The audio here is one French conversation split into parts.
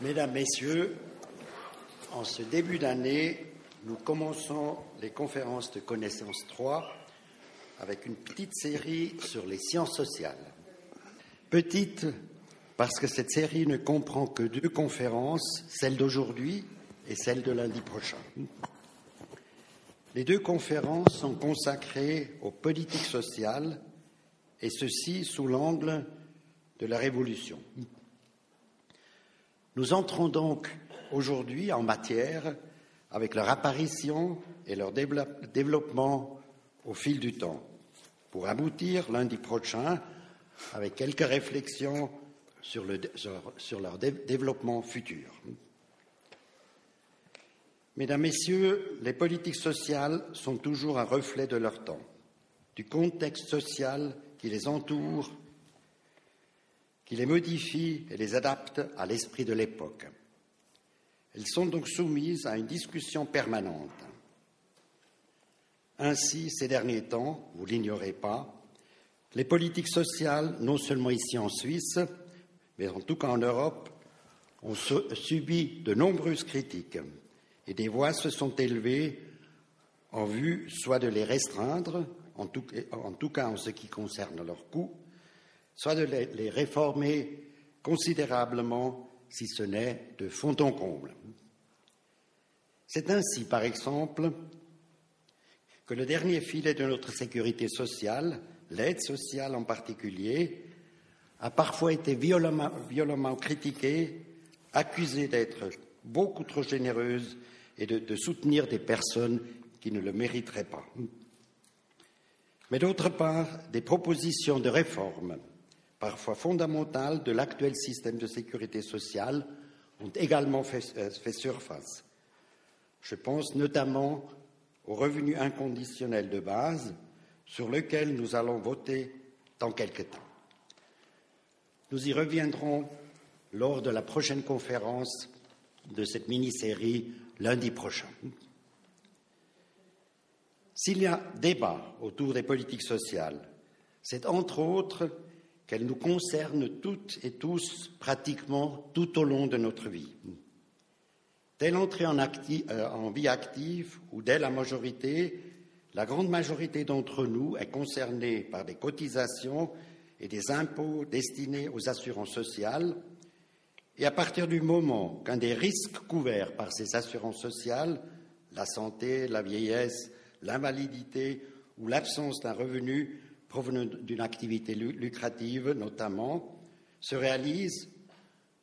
Mesdames, Messieurs, en ce début d'année, nous commençons les conférences de connaissance 3 avec une petite série sur les sciences sociales. Petite parce que cette série ne comprend que deux conférences, celle d'aujourd'hui et celle de lundi prochain. Les deux conférences sont consacrées aux politiques sociales et ceci sous l'angle de la Révolution. Nous entrons donc aujourd'hui en matière avec leur apparition et leur développement au fil du temps, pour aboutir lundi prochain avec quelques réflexions sur, leur développement futur. Mesdames, Messieurs, les politiques sociales sont toujours un reflet de leur temps, du contexte social qui les entoure, qui les modifie et les adapte à l'esprit de l'époque. Elles sont donc soumises à une discussion permanente. Ainsi, ces derniers temps, vous l'ignorez pas, les politiques sociales, non seulement ici en Suisse, mais en tout cas en Europe, ont subi de nombreuses critiques et des voix se sont élevées en vue soit de les restreindre, en tout, en tout cas en ce qui concerne leur coût, soit de les réformer considérablement, si ce n'est de fond en comble. C'est ainsi, par exemple, que le dernier filet de notre sécurité sociale, l'aide sociale en particulier, a parfois été violemment, violemment critiqué, accusé d'être beaucoup trop généreuse et de, soutenir des personnes qui ne le mériteraient pas. Mais d'autre part, des propositions de réforme, parfois fondamentales, de l'actuel système de sécurité sociale ont également fait, euh, fait surface. Je pense notamment au revenu inconditionnel de base sur lequel nous allons voter dans quelque temps. Nous y reviendrons lors de la prochaine conférence de cette mini-série lundi prochain. S'il y a débat autour des politiques sociales, c'est entre autres qu'elles nous concernent toutes et tous pratiquement tout au long de notre vie. Dès l'entrée en, euh, en, vie active ou dès la majorité, la grande majorité d'entre nous est concernée par des cotisations et des impôts destinés aux assurances sociales. Et à partir du moment qu'un des risques couverts par ces assurances sociales, la santé, la vieillesse, l'invalidité ou l'absence d'un revenu provenant d'une activité lucrative notamment, se réalise,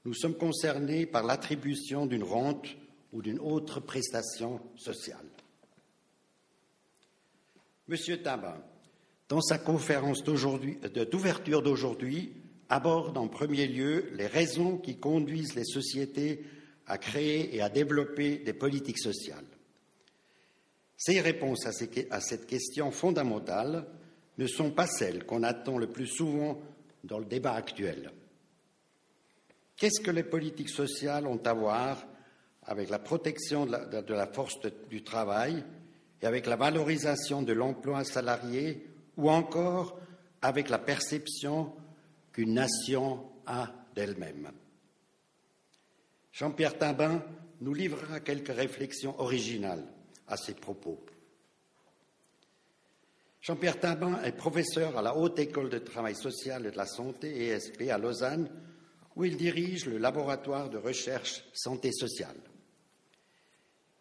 nous sommes concernés par l'attribution d'une rente ou d'une autre prestation sociale. Monsieur Tabac, dans sa conférence d'ouverture d'aujourd'hui, aborde en premier lieu les raisons qui conduisent les sociétés à créer et à développer des politiques sociales. Ces réponses à, cette question fondamentale ne sont pas celles qu'on attend le plus souvent dans le débat actuel. Qu'est-ce que les politiques sociales ont à voir avec la protection de la, force du travail et avec la valorisation de l'emploi salarié ou encore avec la perception qu'une nation a d'elle-même? Jean-Pierre Timbin nous livrera quelques réflexions originales à ces propos. Jean-Pierre Timbin est professeur à la Haute École de Travail Social et de la Santé, ESP, à Lausanne, où il dirige le laboratoire de recherche santé sociale.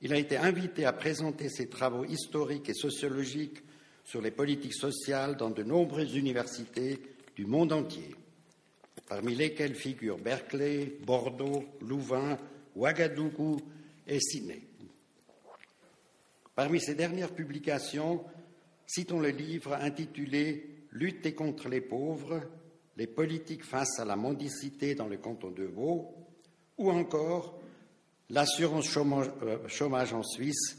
Il a été invité à présenter ses travaux historiques et sociologiques sur les politiques sociales dans de nombreuses universités du monde entier, parmi lesquelles figurent Berkeley, Bordeaux, Louvain, Ouagadougou et Sydney. Parmi ses dernières publications, citons le livre intitulé Lutter contre les pauvres, les politiques face à la mendicité dans le canton de Vaud, ou encore l'assurance chômage, euh, chômage, en Suisse,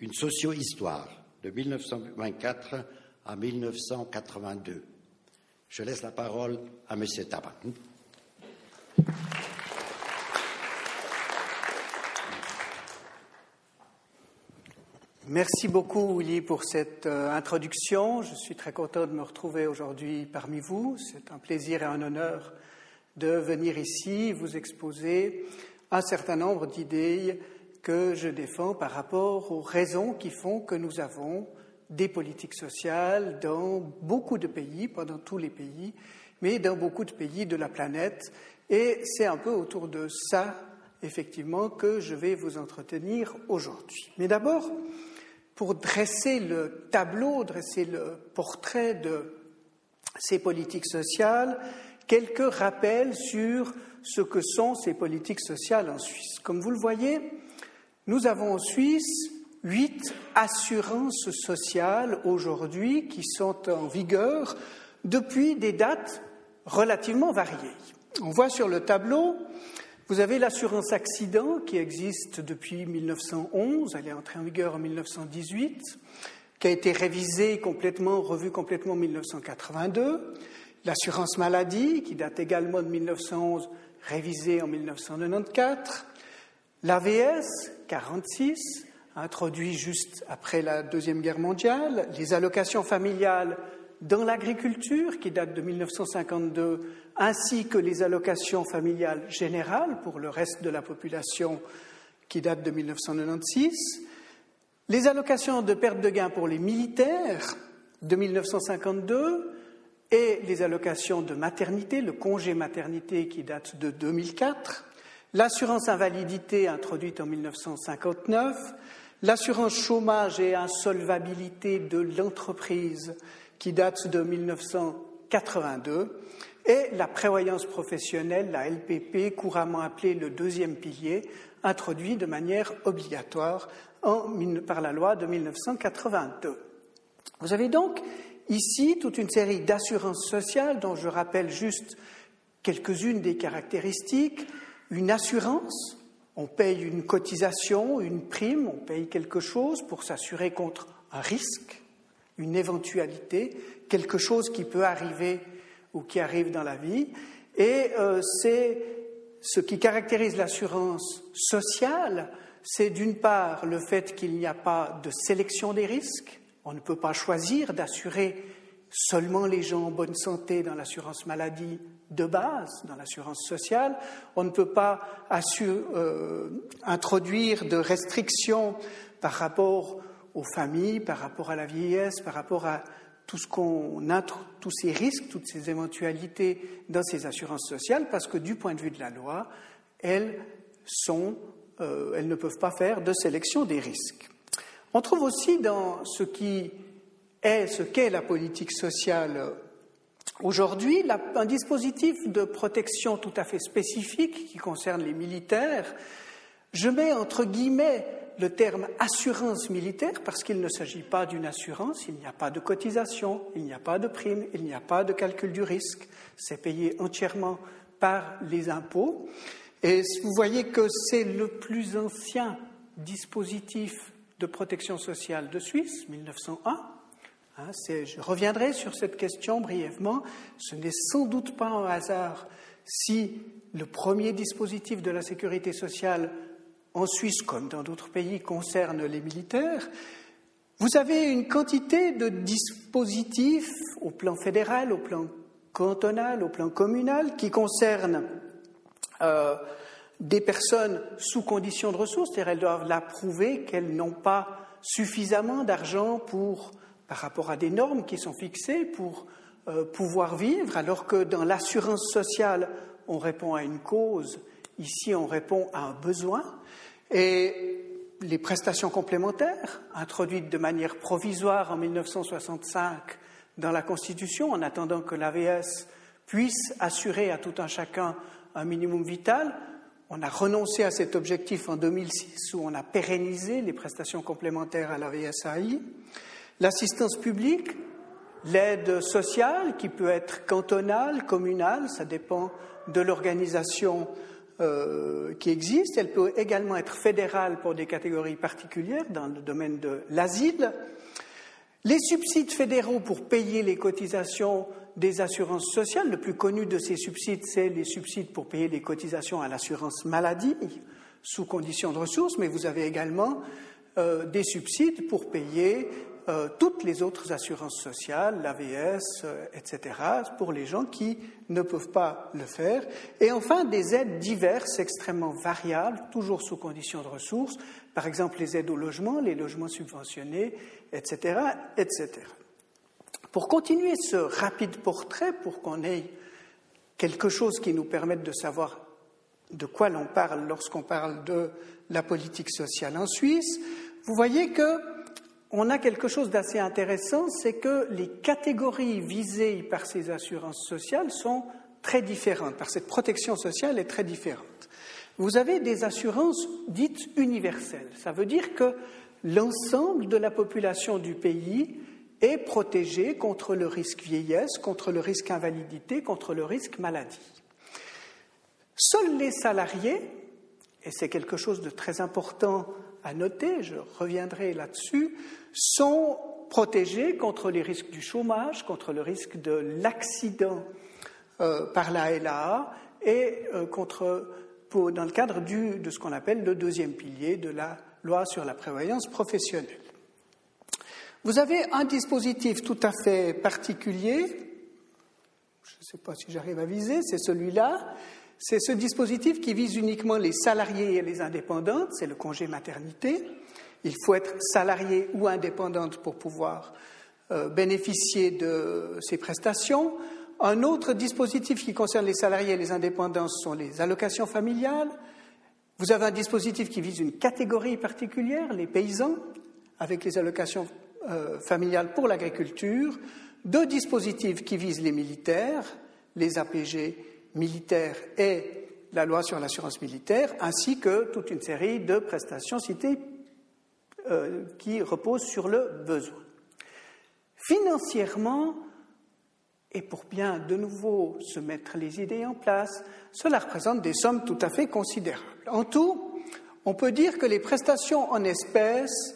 une socio-histoire de 1924 à 1982. Je laisse la parole à M. Tabac. Merci beaucoup, Willy, pour cette euh, introduction. Je suis très content de me retrouver aujourd'hui parmi vous. C'est un plaisir et un honneur de venir ici vous exposer un certain nombre d'idées que je défends par rapport aux raisons qui font que nous avons des politiques sociales dans beaucoup de pays, pas dans tous les pays, mais dans beaucoup de pays de la planète. Et c'est un peu autour de ça, effectivement, que je vais vous entretenir aujourd'hui. Mais d'abord, pour dresser le tableau, dresser le portrait de ces politiques sociales, quelques rappels sur ce que sont ces politiques sociales en Suisse. Comme vous le voyez, nous avons en Suisse huit assurances sociales aujourd'hui qui sont en vigueur depuis des dates relativement variées. On voit sur le tableau, vous avez l'assurance accident qui existe depuis 1911, elle est entrée en vigueur en 1918, qui a été révisée complètement, revue complètement en 1982. L'assurance maladie qui date également de 1911, révisée en 1994. L'AVS 46, introduit juste après la Deuxième Guerre mondiale, les allocations familiales dans l'agriculture, qui datent de 1952, ainsi que les allocations familiales générales pour le reste de la population, qui datent de 1996, les allocations de perte de gain pour les militaires de 1952 et les allocations de maternité, le congé maternité qui date de 2004, l'assurance invalidité introduite en 1959, l'assurance chômage et insolvabilité de l'entreprise qui date de 1982 et la prévoyance professionnelle, la LPP, couramment appelée le deuxième pilier, introduit de manière obligatoire par la loi de 1982. Vous avez donc ici toute une série d'assurances sociales dont je rappelle juste quelques-unes des caractéristiques. Une assurance on paye une cotisation, une prime, on paye quelque chose pour s'assurer contre un risque, une éventualité, quelque chose qui peut arriver ou qui arrive dans la vie. Et euh, c'est ce qui caractérise l'assurance sociale, c'est d'une part le fait qu'il n'y a pas de sélection des risques, on ne peut pas choisir d'assurer seulement les gens en bonne santé dans l'assurance maladie de base, dans l'assurance sociale. On ne peut pas euh, introduire de restrictions par rapport aux familles, par rapport à la vieillesse, par rapport à tout ce qu'on tous ces risques, toutes ces éventualités dans ces assurances sociales, parce que du point de vue de la loi, euh, elles ne peuvent pas faire de sélection des risques. On trouve aussi dans ce qui est ce qu'est la politique sociale aujourd'hui un dispositif de protection tout à fait spécifique qui concerne les militaires. Je mets entre guillemets le terme assurance militaire parce qu'il ne s'agit pas d'une assurance, il n'y a pas de cotisation, il n'y a pas de prime, il n'y a pas de calcul du risque, c'est payé entièrement par les impôts. Et vous voyez que c'est le plus ancien dispositif de protection sociale de Suisse, 1901. Hein, je reviendrai sur cette question brièvement. Ce n'est sans doute pas un hasard si le premier dispositif de la sécurité sociale en Suisse comme dans d'autres pays concerne les militaires. Vous avez une quantité de dispositifs au plan fédéral, au plan cantonal, au plan communal qui concernent euh, des personnes sous condition de ressources, c'est-à-dire elles doivent l'approuver qu'elles n'ont pas suffisamment d'argent pour par rapport à des normes qui sont fixées pour euh, pouvoir vivre, alors que dans l'assurance sociale, on répond à une cause, ici on répond à un besoin. Et les prestations complémentaires, introduites de manière provisoire en 1965 dans la Constitution, en attendant que l'AVS puisse assurer à tout un chacun un minimum vital, on a renoncé à cet objectif en 2006 où on a pérennisé les prestations complémentaires à l'AVSAI. L'assistance publique, l'aide sociale qui peut être cantonale, communale, ça dépend de l'organisation euh, qui existe. Elle peut également être fédérale pour des catégories particulières dans le domaine de l'asile. Les subsides fédéraux pour payer les cotisations des assurances sociales, le plus connu de ces subsides, c'est les subsides pour payer les cotisations à l'assurance maladie sous condition de ressources, mais vous avez également euh, des subsides pour payer euh, toutes les autres assurances sociales, l'AVS, euh, etc., pour les gens qui ne peuvent pas le faire. Et enfin, des aides diverses, extrêmement variables, toujours sous conditions de ressources, par exemple les aides au logement, les logements subventionnés, etc., etc. Pour continuer ce rapide portrait, pour qu'on ait quelque chose qui nous permette de savoir de quoi l'on parle lorsqu'on parle de la politique sociale en Suisse, vous voyez que on a quelque chose d'assez intéressant, c'est que les catégories visées par ces assurances sociales sont très différentes, par cette protection sociale est très différente. Vous avez des assurances dites universelles. Ça veut dire que l'ensemble de la population du pays est protégée contre le risque vieillesse, contre le risque invalidité, contre le risque maladie. Seuls les salariés, et c'est quelque chose de très important à noter, je reviendrai là-dessus, sont protégés contre les risques du chômage, contre le risque de l'accident euh, par la LAA et euh, contre, dans le cadre de ce qu'on appelle le deuxième pilier de la loi sur la prévoyance professionnelle. Vous avez un dispositif tout à fait particulier, je ne sais pas si j'arrive à viser, c'est celui-là, c'est ce dispositif qui vise uniquement les salariés et les indépendantes, c'est le congé maternité. Il faut être salarié ou indépendante pour pouvoir euh, bénéficier de ces prestations. Un autre dispositif qui concerne les salariés et les indépendants sont les allocations familiales. Vous avez un dispositif qui vise une catégorie particulière, les paysans, avec les allocations euh, familiales pour l'agriculture. Deux dispositifs qui visent les militaires, les APG militaire et la loi sur l'assurance militaire, ainsi que toute une série de prestations citées euh, qui reposent sur le besoin. Financièrement, et pour bien de nouveau se mettre les idées en place, cela représente des sommes tout à fait considérables. En tout, on peut dire que les prestations en espèces,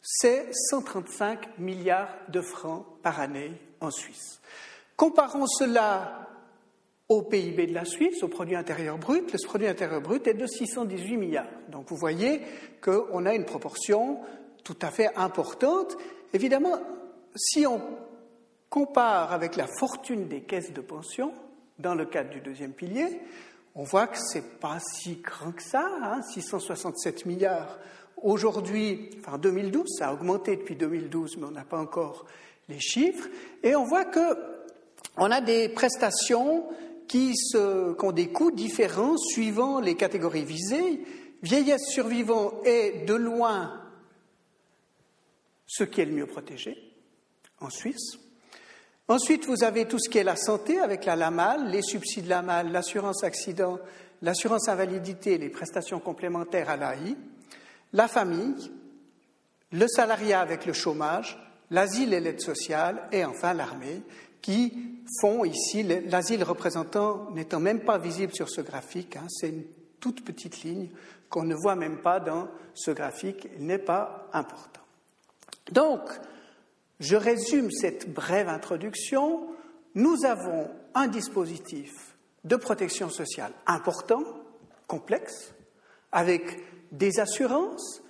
c'est 135 milliards de francs par année en Suisse. Comparons cela au PIB de la Suisse, au produit intérieur brut, le produit intérieur brut est de 618 milliards. Donc vous voyez qu'on a une proportion tout à fait importante. Évidemment, si on compare avec la fortune des caisses de pension, dans le cadre du deuxième pilier, on voit que ce n'est pas si grand que ça, 667 hein, milliards. Aujourd'hui, enfin 2012, ça a augmenté depuis 2012, mais on n'a pas encore les chiffres. Et on voit que on a des prestations qui, ont des coûts différents suivant les catégories visées. Vieillesse survivant est de loin ce qui est le mieux protégé en Suisse. Ensuite, vous avez tout ce qui est la santé avec la LAMAL, les subsides LAMAL, l'assurance accident, l'assurance invalidité, les prestations complémentaires à l'AI, la famille, le salariat avec le chômage, l'asile et l'aide sociale, et enfin l'armée, qui font ici l'asile représentant n'étant même pas visible sur ce graphique. Hein, c'est une toute petite ligne qu'on ne voit même pas dans ce graphique. Il n'est pas important. Donc, je résume cette brève introduction. Nous avons un dispositif de protection sociale important, complexe, avec des assurances,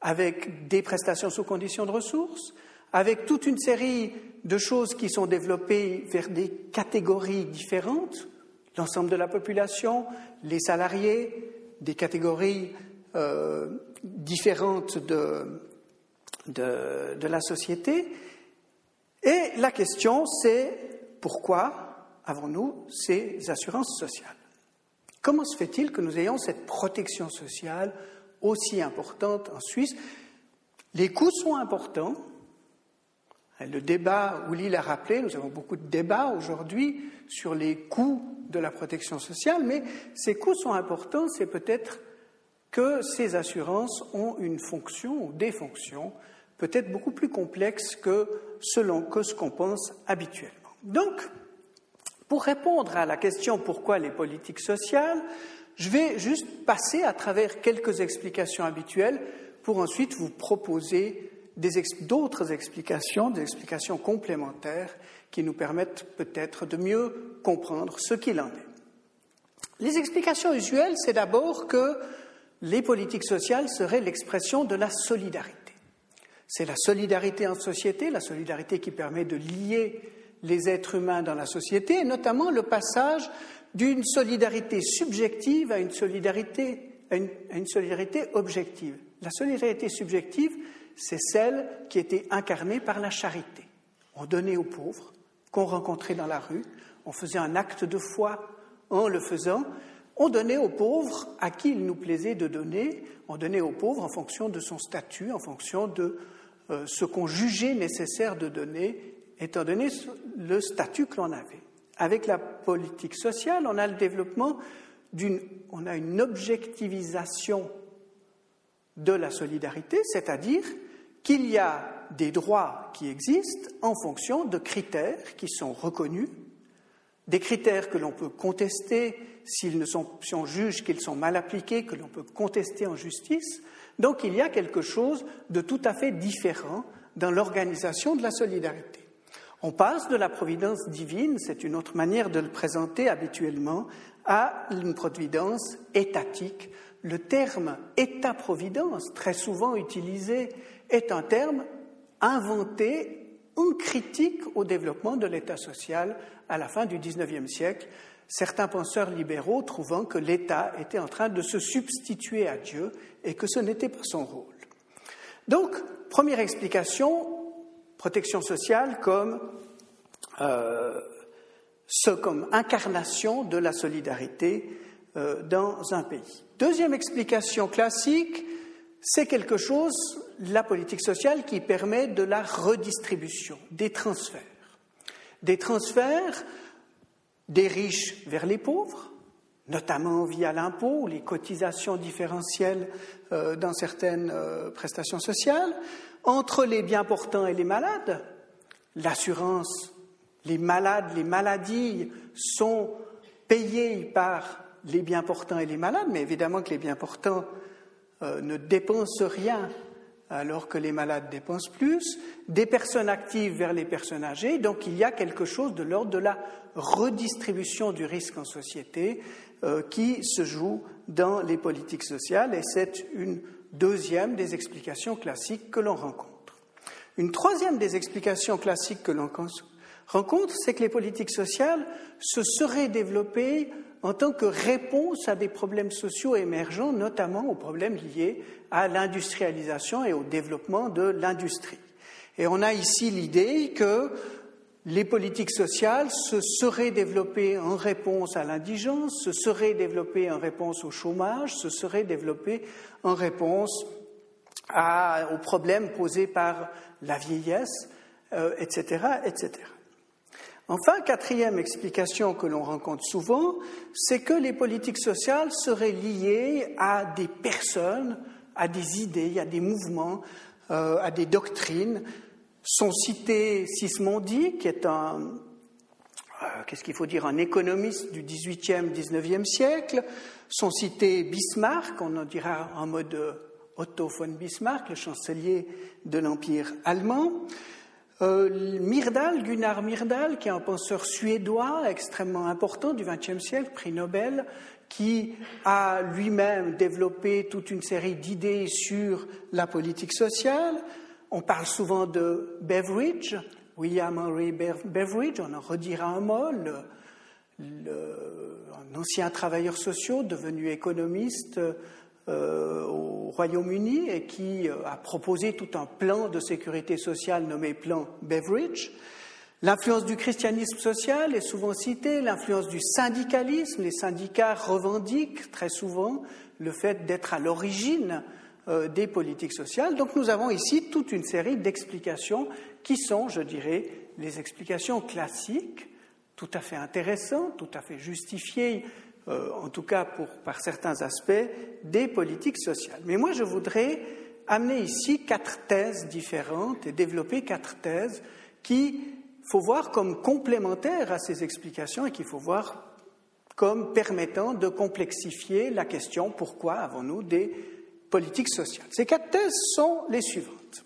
avec des prestations sous conditions de ressources, avec toute une série de choses qui sont développées vers des catégories différentes, l'ensemble de la population, les salariés, des catégories euh, différentes de, de, la société. Et la question, c'est pourquoi avons-nous ces assurances sociales? Comment se fait-il que nous ayons cette protection sociale aussi importante en Suisse? Les coûts sont importants, le débat, Ouli l'a rappelé, nous avons beaucoup de débats aujourd'hui sur les coûts de la protection sociale, mais ces coûts sont importants, c'est peut-être que ces assurances ont une fonction ou des fonctions peut-être beaucoup plus complexes que selon que ce qu'on pense habituellement. Donc, pour répondre à la question pourquoi les politiques sociales, je vais juste passer à travers quelques explications habituelles pour ensuite vous proposer d'autres explications, des explications complémentaires qui nous permettent peut-être de mieux comprendre ce qu'il en est. Les explications usuelles, c'est d'abord que les politiques sociales seraient l'expression de la solidarité. C'est la solidarité en société, la solidarité qui permet de lier les êtres humains dans la société, et notamment le passage d'une solidarité subjective à une solidarité, à une, solidarité objective. La solidarité subjective, c'est celle qui était incarnée par la charité. On donnait aux pauvres qu'on rencontrait dans la rue, on faisait un acte de foi en le faisant, on donnait aux pauvres à qui il nous plaisait de donner, on donnait aux pauvres en fonction de son statut, en fonction de euh, ce qu'on jugeait nécessaire de donner, étant donné le statut que l'on avait. Avec la politique sociale, on a le développement d'une, on a une objectivisation de la solidarité, c'est-à-dire qu'il y a des droits qui existent en fonction de critères qui sont reconnus, des critères que l'on peut contester s'ils ne sont, si on juge qu'ils sont mal appliqués, que l'on peut contester en justice. Donc il y a quelque chose de tout à fait différent dans l'organisation de la solidarité. On passe de la providence divine, c'est une autre manière de le présenter habituellement, à une providence étatique. Le terme État-providence, très souvent utilisé, est un terme inventé en critique au développement de l'État social à la fin du XIXe siècle, certains penseurs libéraux trouvant que l'État était en train de se substituer à Dieu et que ce n'était pas son rôle. Donc, première explication, protection sociale comme, euh, ce, comme incarnation de la solidarité euh, dans un pays. Deuxième explication classique, c'est quelque chose, la politique sociale, qui permet de la redistribution, des transferts. Des transferts des riches vers les pauvres, notamment via l'impôt ou les cotisations différentielles euh, dans certaines prestations sociales, entre les bien portants et les malades. L'assurance, les malades, les maladies sont payées par les bien portants et les malades, mais évidemment que les bien portants euh, ne dépensent rien alors que les malades dépensent plus, des personnes actives vers les personnes âgées. Donc il y a quelque chose de l'ordre de la redistribution du risque en société euh, qui se joue dans les politiques sociales et c'est une deuxième des explications classiques que l'on rencontre. Une troisième des explications classiques que l'on rencontre, c'est que les politiques sociales se seraient développées en tant que réponse à des problèmes sociaux émergents, notamment aux problèmes liés à l'industrialisation et au développement de l'industrie. Et on a ici l'idée que les politiques sociales se seraient développées en réponse à l'indigence, se seraient développées en réponse au chômage, se seraient développées en réponse aux problèmes posés par la vieillesse, etc., euh, etc. Enfin, quatrième explication que l'on rencontre souvent, c'est que les politiques sociales seraient liées à des personnes, à des idées, à des mouvements, euh, à des doctrines. Sont cités Sismondi, qui est un, euh, qu'est-ce qu'il faut dire, un économiste du XVIIIe, XIXe siècle. Sont cités Bismarck, on en dira en mode Otto von Bismarck, le chancelier de l'Empire allemand. Euh, Myrdal, Gunnar Myrdal, qui est un penseur suédois extrêmement important du XXe siècle, prix Nobel, qui a lui-même développé toute une série d'idées sur la politique sociale. On parle souvent de Beveridge, William Henry Beveridge, on en redira un mot, un ancien travailleur social devenu économiste au Royaume-Uni et qui euh, a proposé tout un plan de sécurité sociale nommé plan Beveridge. L'influence du christianisme social est souvent citée, l'influence du syndicalisme. Les syndicats revendiquent très souvent le fait d'être à l'origine euh, des politiques sociales. Donc nous avons ici toute une série d'explications qui sont, je dirais, les explications classiques, tout à fait intéressantes, tout à fait justifiées euh, en tout cas pour, par certains aspects, des politiques sociales. Mais moi, je voudrais amener ici quatre thèses différentes et développer quatre thèses qui faut voir comme complémentaires à ces explications et qu'il faut voir comme permettant de complexifier la question pourquoi avons-nous des politiques sociales. Ces quatre thèses sont les suivantes.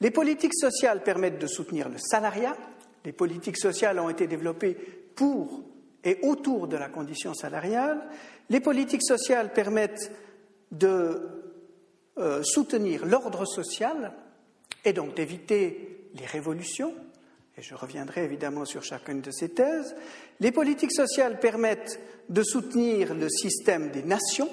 Les politiques sociales permettent de soutenir le salariat. Les politiques sociales ont été développées pour et autour de la condition salariale. Les politiques sociales permettent de euh, soutenir l'ordre social. et donc d'éviter les révolutions, et je reviendrai évidemment sur chacune de ces thèses. Les politiques sociales permettent de soutenir le système des nations,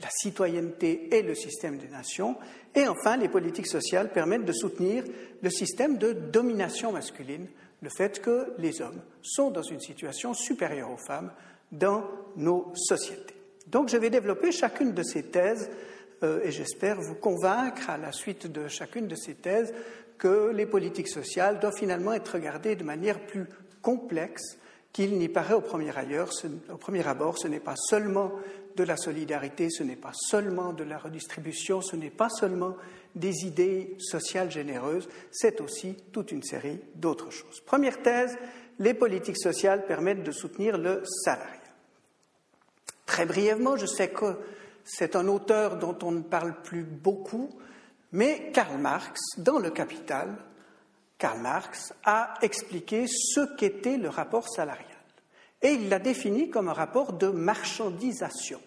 la citoyenneté et le système des nations, et enfin les politiques sociales permettent de soutenir le système de domination masculine, le fait que les hommes sont dans une situation supérieure aux femmes dans nos sociétés. Donc je vais développer chacune de ces thèses euh, et j'espère vous convaincre à la suite de chacune de ces thèses que les politiques sociales doivent finalement être regardées de manière plus complexe qu'il n'y paraît au premier, ailleurs, au premier abord. Ce n'est pas seulement de la solidarité, ce n'est pas seulement de la redistribution, ce n'est pas seulement des idées sociales généreuses, c'est aussi toute une série d'autres choses. Première thèse, les politiques sociales permettent de soutenir le salariat. Très brièvement, je sais que c'est un auteur dont on ne parle plus beaucoup, mais Karl Marx, dans Le Capital, Karl Marx a expliqué ce qu'était le rapport salarial. Et il l'a défini comme un rapport de marchandisation.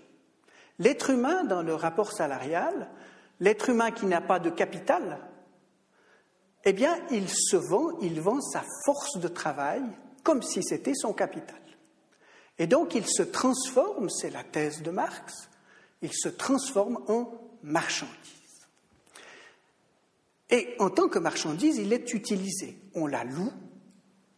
L'être humain, dans le rapport salarial, l'être humain qui n'a pas de capital, eh bien, il se vend, il vend sa force de travail comme si c'était son capital. Et donc, il se transforme, c'est la thèse de Marx, il se transforme en marchandise. Et en tant que marchandise, il est utilisé. On la loue,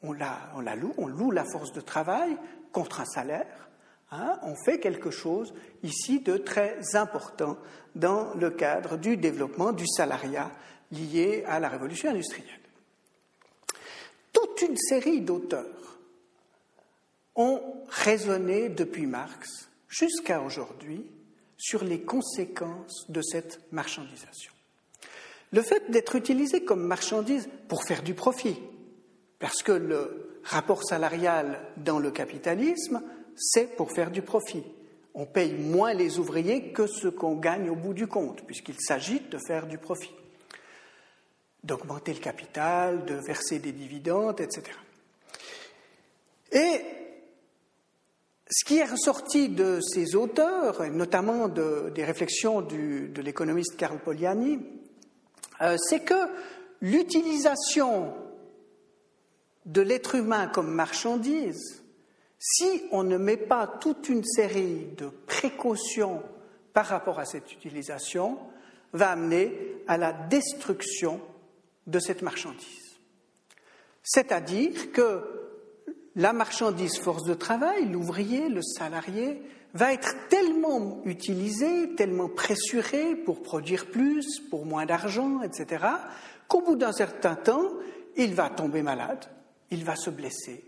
on la, loue, on loue la force de travail contre un salaire. Hein, on fait quelque chose ici de très important dans le cadre du développement du salariat lié à la révolution industrielle. Toute une série d'auteurs ont raisonné depuis Marx jusqu'à aujourd'hui sur les conséquences de cette marchandisation. Le fait d'être utilisé comme marchandise pour faire du profit, parce que le rapport salarial dans le capitalisme, c'est pour faire du profit. On paye moins les ouvriers que ce qu'on gagne au bout du compte, puisqu'il s'agit de faire du profit, d'augmenter le capital, de verser des dividendes, etc. Et ce qui est ressorti de ces auteurs, notamment des réflexions de l'économiste Karl Poliani, euh, c'est que l'utilisation de l'être humain comme marchandise, si on ne met pas toute une série de précautions par rapport à cette utilisation, va amener à la destruction de cette marchandise. C'est-à-dire que la marchandise force de travail, l'ouvrier, le salarié, va être tellement utilisé, tellement pressuré pour produire plus, pour moins d'argent, etc., qu'au bout d'un certain temps, il va tomber malade, il va se blesser,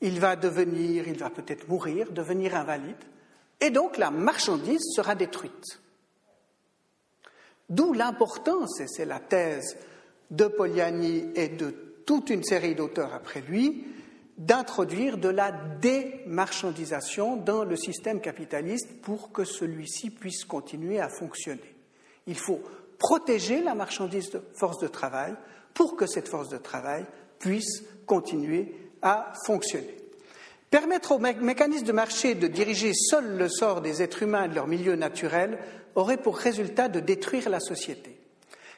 il va devenir, il va peut-être mourir, devenir invalide, et donc la marchandise sera détruite. D'où l'importance, et c'est la thèse de Poliani et de toute une série d'auteurs après lui, d'introduire de la démarchandisation dans le système capitaliste pour que celui-ci puisse continuer à fonctionner. Il faut protéger la marchandise de force de travail pour que cette force de travail puisse continuer à fonctionner. Permettre aux mécanismes de marché de diriger seul le sort des êtres humains et de leur milieu naturel aurait pour résultat de détruire la société.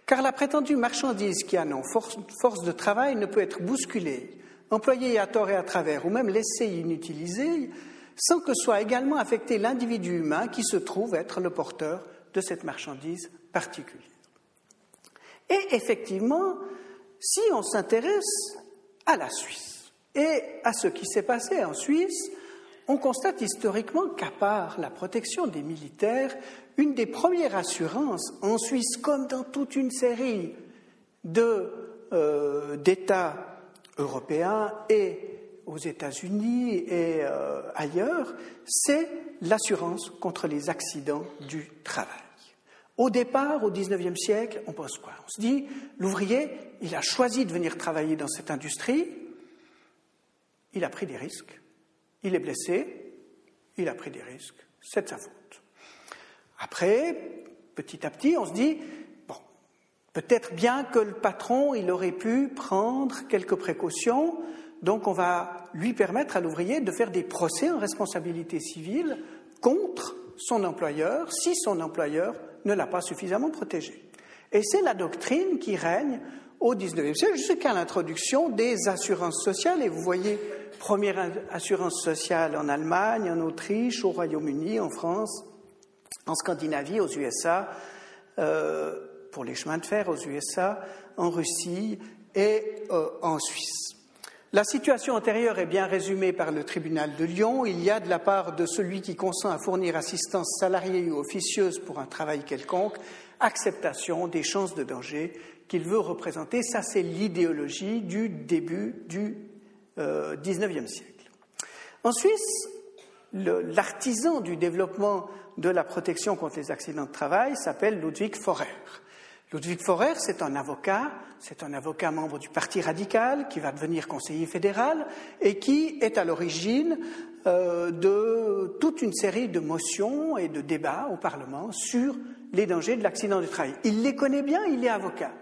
Car la prétendue marchandise qui a non force de travail ne peut être bousculée employé à tort et à travers, ou même laissé inutilisé, sans que soit également affecté l'individu humain qui se trouve être le porteur de cette marchandise particulière. Et effectivement, si on s'intéresse à la Suisse et à ce qui s'est passé en Suisse, on constate historiquement qu'à part la protection des militaires, une des premières assurances en Suisse, comme dans toute une série euh, d'États européens et aux États-Unis et euh, ailleurs, c'est l'assurance contre les accidents du travail. Au départ, au XIXe siècle, on pense quoi? On se dit, l'ouvrier, il a choisi de venir travailler dans cette industrie, il a pris des risques, il est blessé, il a pris des risques, c'est de sa faute. Après, petit à petit, on se dit, Peut-être bien que le patron, il aurait pu prendre quelques précautions, donc on va lui permettre à l'ouvrier de faire des procès en responsabilité civile contre son employeur si son employeur ne l'a pas suffisamment protégé. Et c'est la doctrine qui règne au XIXe siècle jusqu'à l'introduction des assurances sociales. Et vous voyez, première assurance sociale en Allemagne, en Autriche, au Royaume-Uni, en France, en Scandinavie, aux USA, euh, pour les chemins de fer aux USA, en Russie et euh, en Suisse. La situation antérieure est bien résumée par le tribunal de Lyon. Il y a de la part de celui qui consent à fournir assistance salariée ou officieuse pour un travail quelconque, acceptation des chances de danger qu'il veut représenter. Ça, c'est l'idéologie du début du euh, XIXe siècle. En Suisse, l'artisan du développement de la protection contre les accidents de travail s'appelle Ludwig Forer. Ludwig Forer, c'est un avocat, c'est un avocat membre du Parti radical qui va devenir conseiller fédéral et qui est à l'origine euh, de toute une série de motions et de débats au Parlement sur les dangers de l'accident du travail. Il les connaît bien, il est avocat.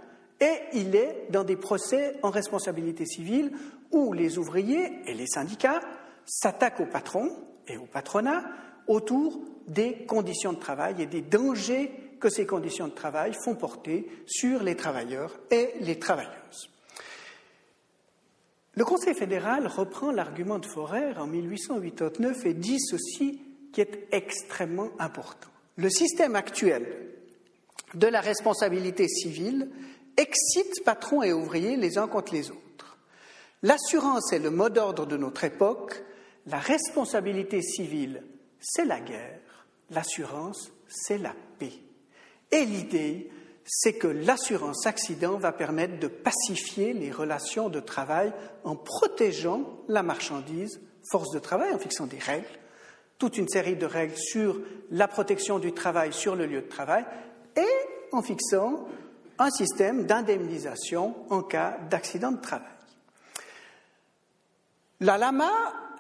Et il est dans des procès en responsabilité civile où les ouvriers et les syndicats s'attaquent au patron et au patronat autour des conditions de travail et des dangers que ces conditions de travail font porter sur les travailleurs et les travailleuses. Le Conseil fédéral reprend l'argument de Forer en 1889 et dit ceci qui est extrêmement important. Le système actuel de la responsabilité civile excite patrons et ouvriers les uns contre les autres. L'assurance est le mot d'ordre de notre époque, la responsabilité civile, c'est la guerre, l'assurance, c'est la paix. Et l'idée, c'est que l'assurance accident va permettre de pacifier les relations de travail en protégeant la marchandise, force de travail, en fixant des règles, toute une série de règles sur la protection du travail sur le lieu de travail, et en fixant un système d'indemnisation en cas d'accident de travail. La LAMA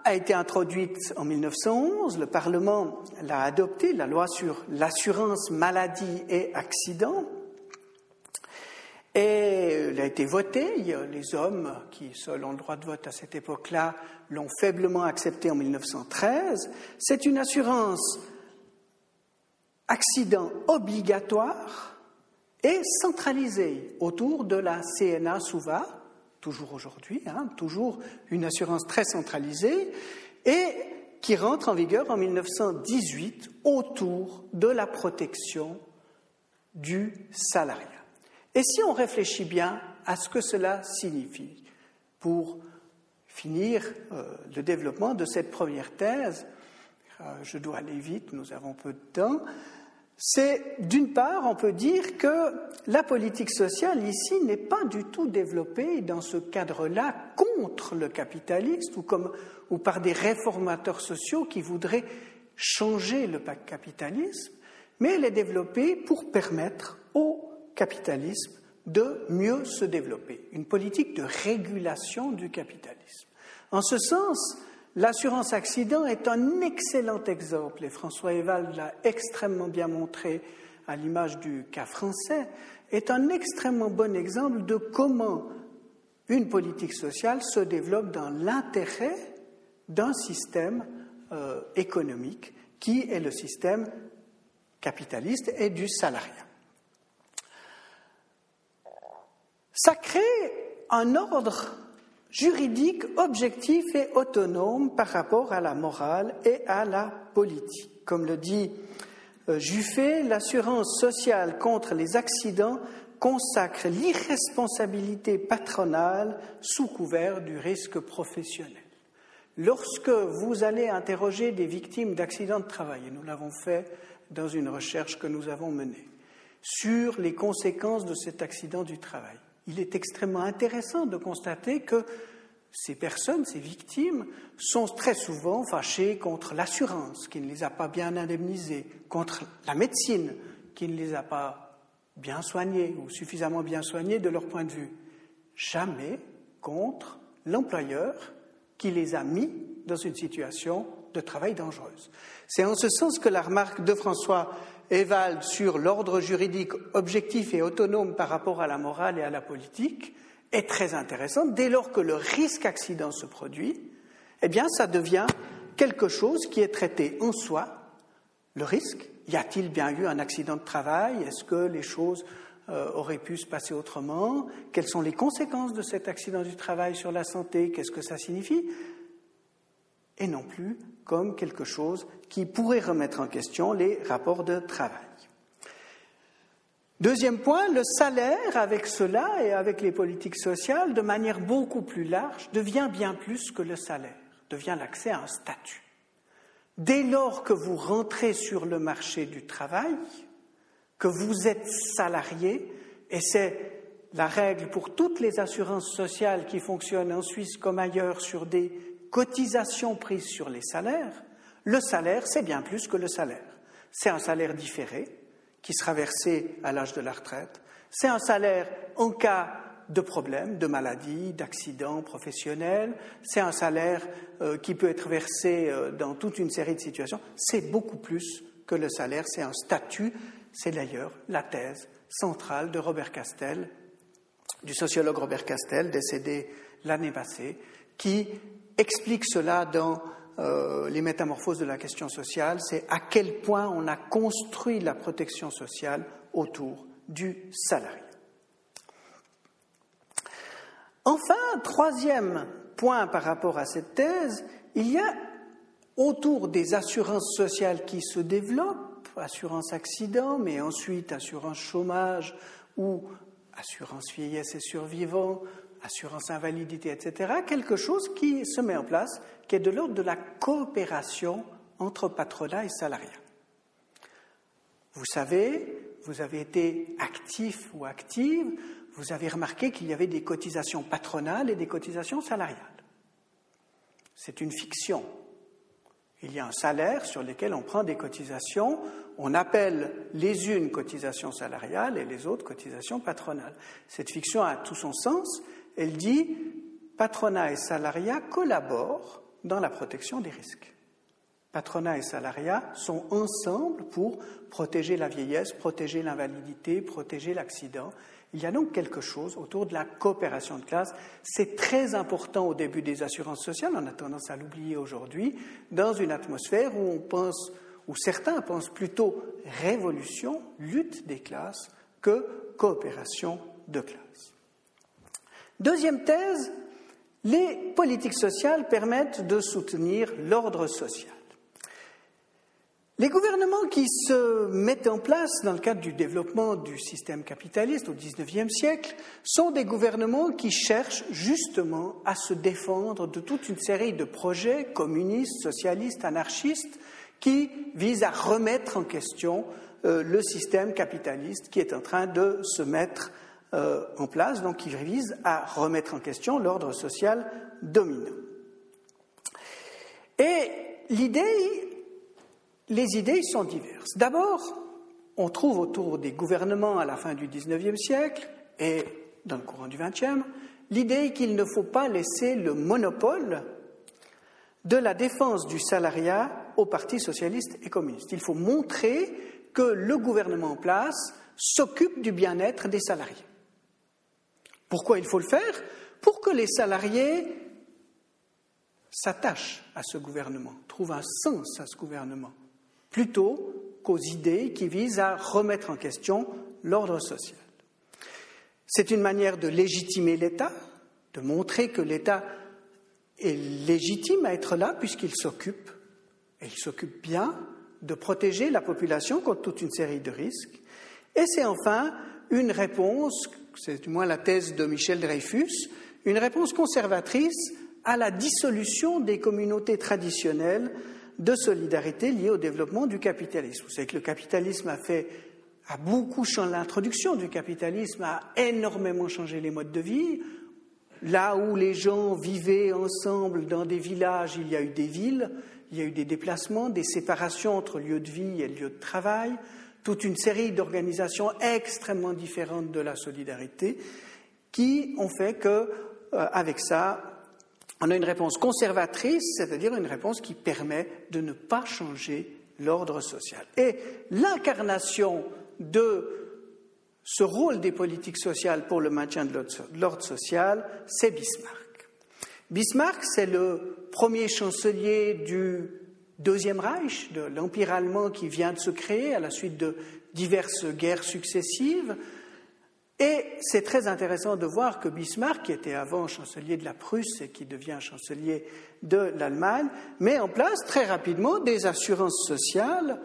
a été introduite en 1911, le Parlement l'a adoptée, la loi sur l'assurance maladie et accident, et elle a été votée. Les hommes qui, seuls ont le droit de vote à cette époque-là, l'ont faiblement acceptée en 1913. C'est une assurance accident obligatoire et centralisée autour de la CNA SUVA, toujours aujourd'hui, hein, toujours une assurance très centralisée, et qui rentre en vigueur en 1918 autour de la protection du salariat. Et si on réfléchit bien à ce que cela signifie, pour finir euh, le développement de cette première thèse, euh, je dois aller vite, nous avons peu de temps, c'est d'une part, on peut dire que la politique sociale ici n'est pas du tout développée dans ce cadre-là contre le capitaliste ou, ou par des réformateurs sociaux qui voudraient changer le capitalisme, mais elle est développée pour permettre au capitalisme de mieux se développer, une politique de régulation du capitalisme. En ce sens, L'assurance accident est un excellent exemple, et François Evald l'a extrêmement bien montré à l'image du cas français, est un extrêmement bon exemple de comment une politique sociale se développe dans l'intérêt d'un système euh, économique qui est le système capitaliste et du salariat. Ça crée un ordre juridique, objectif et autonome par rapport à la morale et à la politique. Comme le dit euh, Juffet, l'assurance sociale contre les accidents consacre l'irresponsabilité patronale sous couvert du risque professionnel. Lorsque vous allez interroger des victimes d'accidents de travail, et nous l'avons fait dans une recherche que nous avons menée, sur les conséquences de cet accident du travail, il est extrêmement intéressant de constater que ces personnes, ces victimes, sont très souvent fâchées contre l'assurance qui ne les a pas bien indemnisées, contre la médecine qui ne les a pas bien soignées ou suffisamment bien soignées de leur point de vue. Jamais contre l'employeur qui les a mis dans une situation de travail dangereuse. C'est en ce sens que la remarque de François Evald sur l'ordre juridique objectif et autonome par rapport à la morale et à la politique est très intéressante. Dès lors que le risque accident se produit, eh bien, ça devient quelque chose qui est traité en soi. Le risque, y a-t-il bien eu un accident de travail? Est-ce que les choses euh, aurait pu se passer autrement, quelles sont les conséquences de cet accident du travail sur la santé, qu'est-ce que ça signifie, et non plus comme quelque chose qui pourrait remettre en question les rapports de travail. Deuxième point, le salaire, avec cela et avec les politiques sociales, de manière beaucoup plus large, devient bien plus que le salaire, devient l'accès à un statut. Dès lors que vous rentrez sur le marché du travail, que vous êtes salarié, et c'est la règle pour toutes les assurances sociales qui fonctionnent en Suisse comme ailleurs sur des cotisations prises sur les salaires, le salaire, c'est bien plus que le salaire. C'est un salaire différé qui sera versé à l'âge de la retraite. C'est un salaire en cas de problème, de maladie, d'accident professionnel. C'est un salaire euh, qui peut être versé euh, dans toute une série de situations. C'est beaucoup plus que le salaire, c'est un statut c'est d'ailleurs la thèse centrale de Robert Castel, du sociologue Robert Castel, décédé l'année passée, qui explique cela dans euh, les métamorphoses de la question sociale, c'est à quel point on a construit la protection sociale autour du salarié. Enfin, troisième point par rapport à cette thèse, il y a autour des assurances sociales qui se développent assurance accident, mais ensuite assurance chômage ou assurance vieillesse et survivants, assurance invalidité, etc., quelque chose qui se met en place, qui est de l'ordre de la coopération entre patronat et salariat. Vous savez, vous avez été actif ou active, vous avez remarqué qu'il y avait des cotisations patronales et des cotisations salariales. C'est une fiction. Il y a un salaire sur lequel on prend des cotisations on appelle les unes cotisations salariales et les autres cotisations patronales. Cette fiction a tout son sens. Elle dit patronat et salariat collaborent dans la protection des risques. Patronat et salariat sont ensemble pour protéger la vieillesse, protéger l'invalidité, protéger l'accident. Il y a donc quelque chose autour de la coopération de classe. C'est très important au début des assurances sociales, on a tendance à l'oublier aujourd'hui, dans une atmosphère où on pense où certains pensent plutôt révolution, lutte des classes, que coopération de classes. Deuxième thèse, les politiques sociales permettent de soutenir l'ordre social. Les gouvernements qui se mettent en place dans le cadre du développement du système capitaliste au XIXe siècle sont des gouvernements qui cherchent justement à se défendre de toute une série de projets communistes, socialistes, anarchistes qui vise à remettre en question euh, le système capitaliste qui est en train de se mettre euh, en place, donc qui vise à remettre en question l'ordre social dominant. Et les idées sont diverses. D'abord, on trouve autour des gouvernements à la fin du XIXe siècle et dans le courant du XXe l'idée qu'il ne faut pas laisser le monopole de la défense du salariat au Parti socialiste et communiste. Il faut montrer que le gouvernement en place s'occupe du bien-être des salariés. Pourquoi il faut le faire Pour que les salariés s'attachent à ce gouvernement, trouvent un sens à ce gouvernement, plutôt qu'aux idées qui visent à remettre en question l'ordre social. C'est une manière de légitimer l'État, de montrer que l'État est légitime à être là puisqu'il s'occupe et il s'occupe bien de protéger la population contre toute une série de risques. Et c'est enfin une réponse, c'est du moins la thèse de Michel Dreyfus, une réponse conservatrice à la dissolution des communautés traditionnelles de solidarité liées au développement du capitalisme. Vous savez que le capitalisme a fait beaucoup changé, l'introduction du capitalisme a énormément changé les modes de vie. Là où les gens vivaient ensemble dans des villages, il y a eu des villes il y a eu des déplacements, des séparations entre lieu de vie et lieu de travail, toute une série d'organisations extrêmement différentes de la solidarité qui ont fait que, euh, avec ça, on a une réponse conservatrice, c'est-à-dire une réponse qui permet de ne pas changer l'ordre social. Et l'incarnation de ce rôle des politiques sociales pour le maintien de l'ordre social, c'est Bismarck. Bismarck, c'est le premier chancelier du Deuxième Reich, de l'Empire allemand qui vient de se créer à la suite de diverses guerres successives. Et c'est très intéressant de voir que Bismarck, qui était avant chancelier de la Prusse et qui devient chancelier de l'Allemagne, met en place très rapidement des assurances sociales,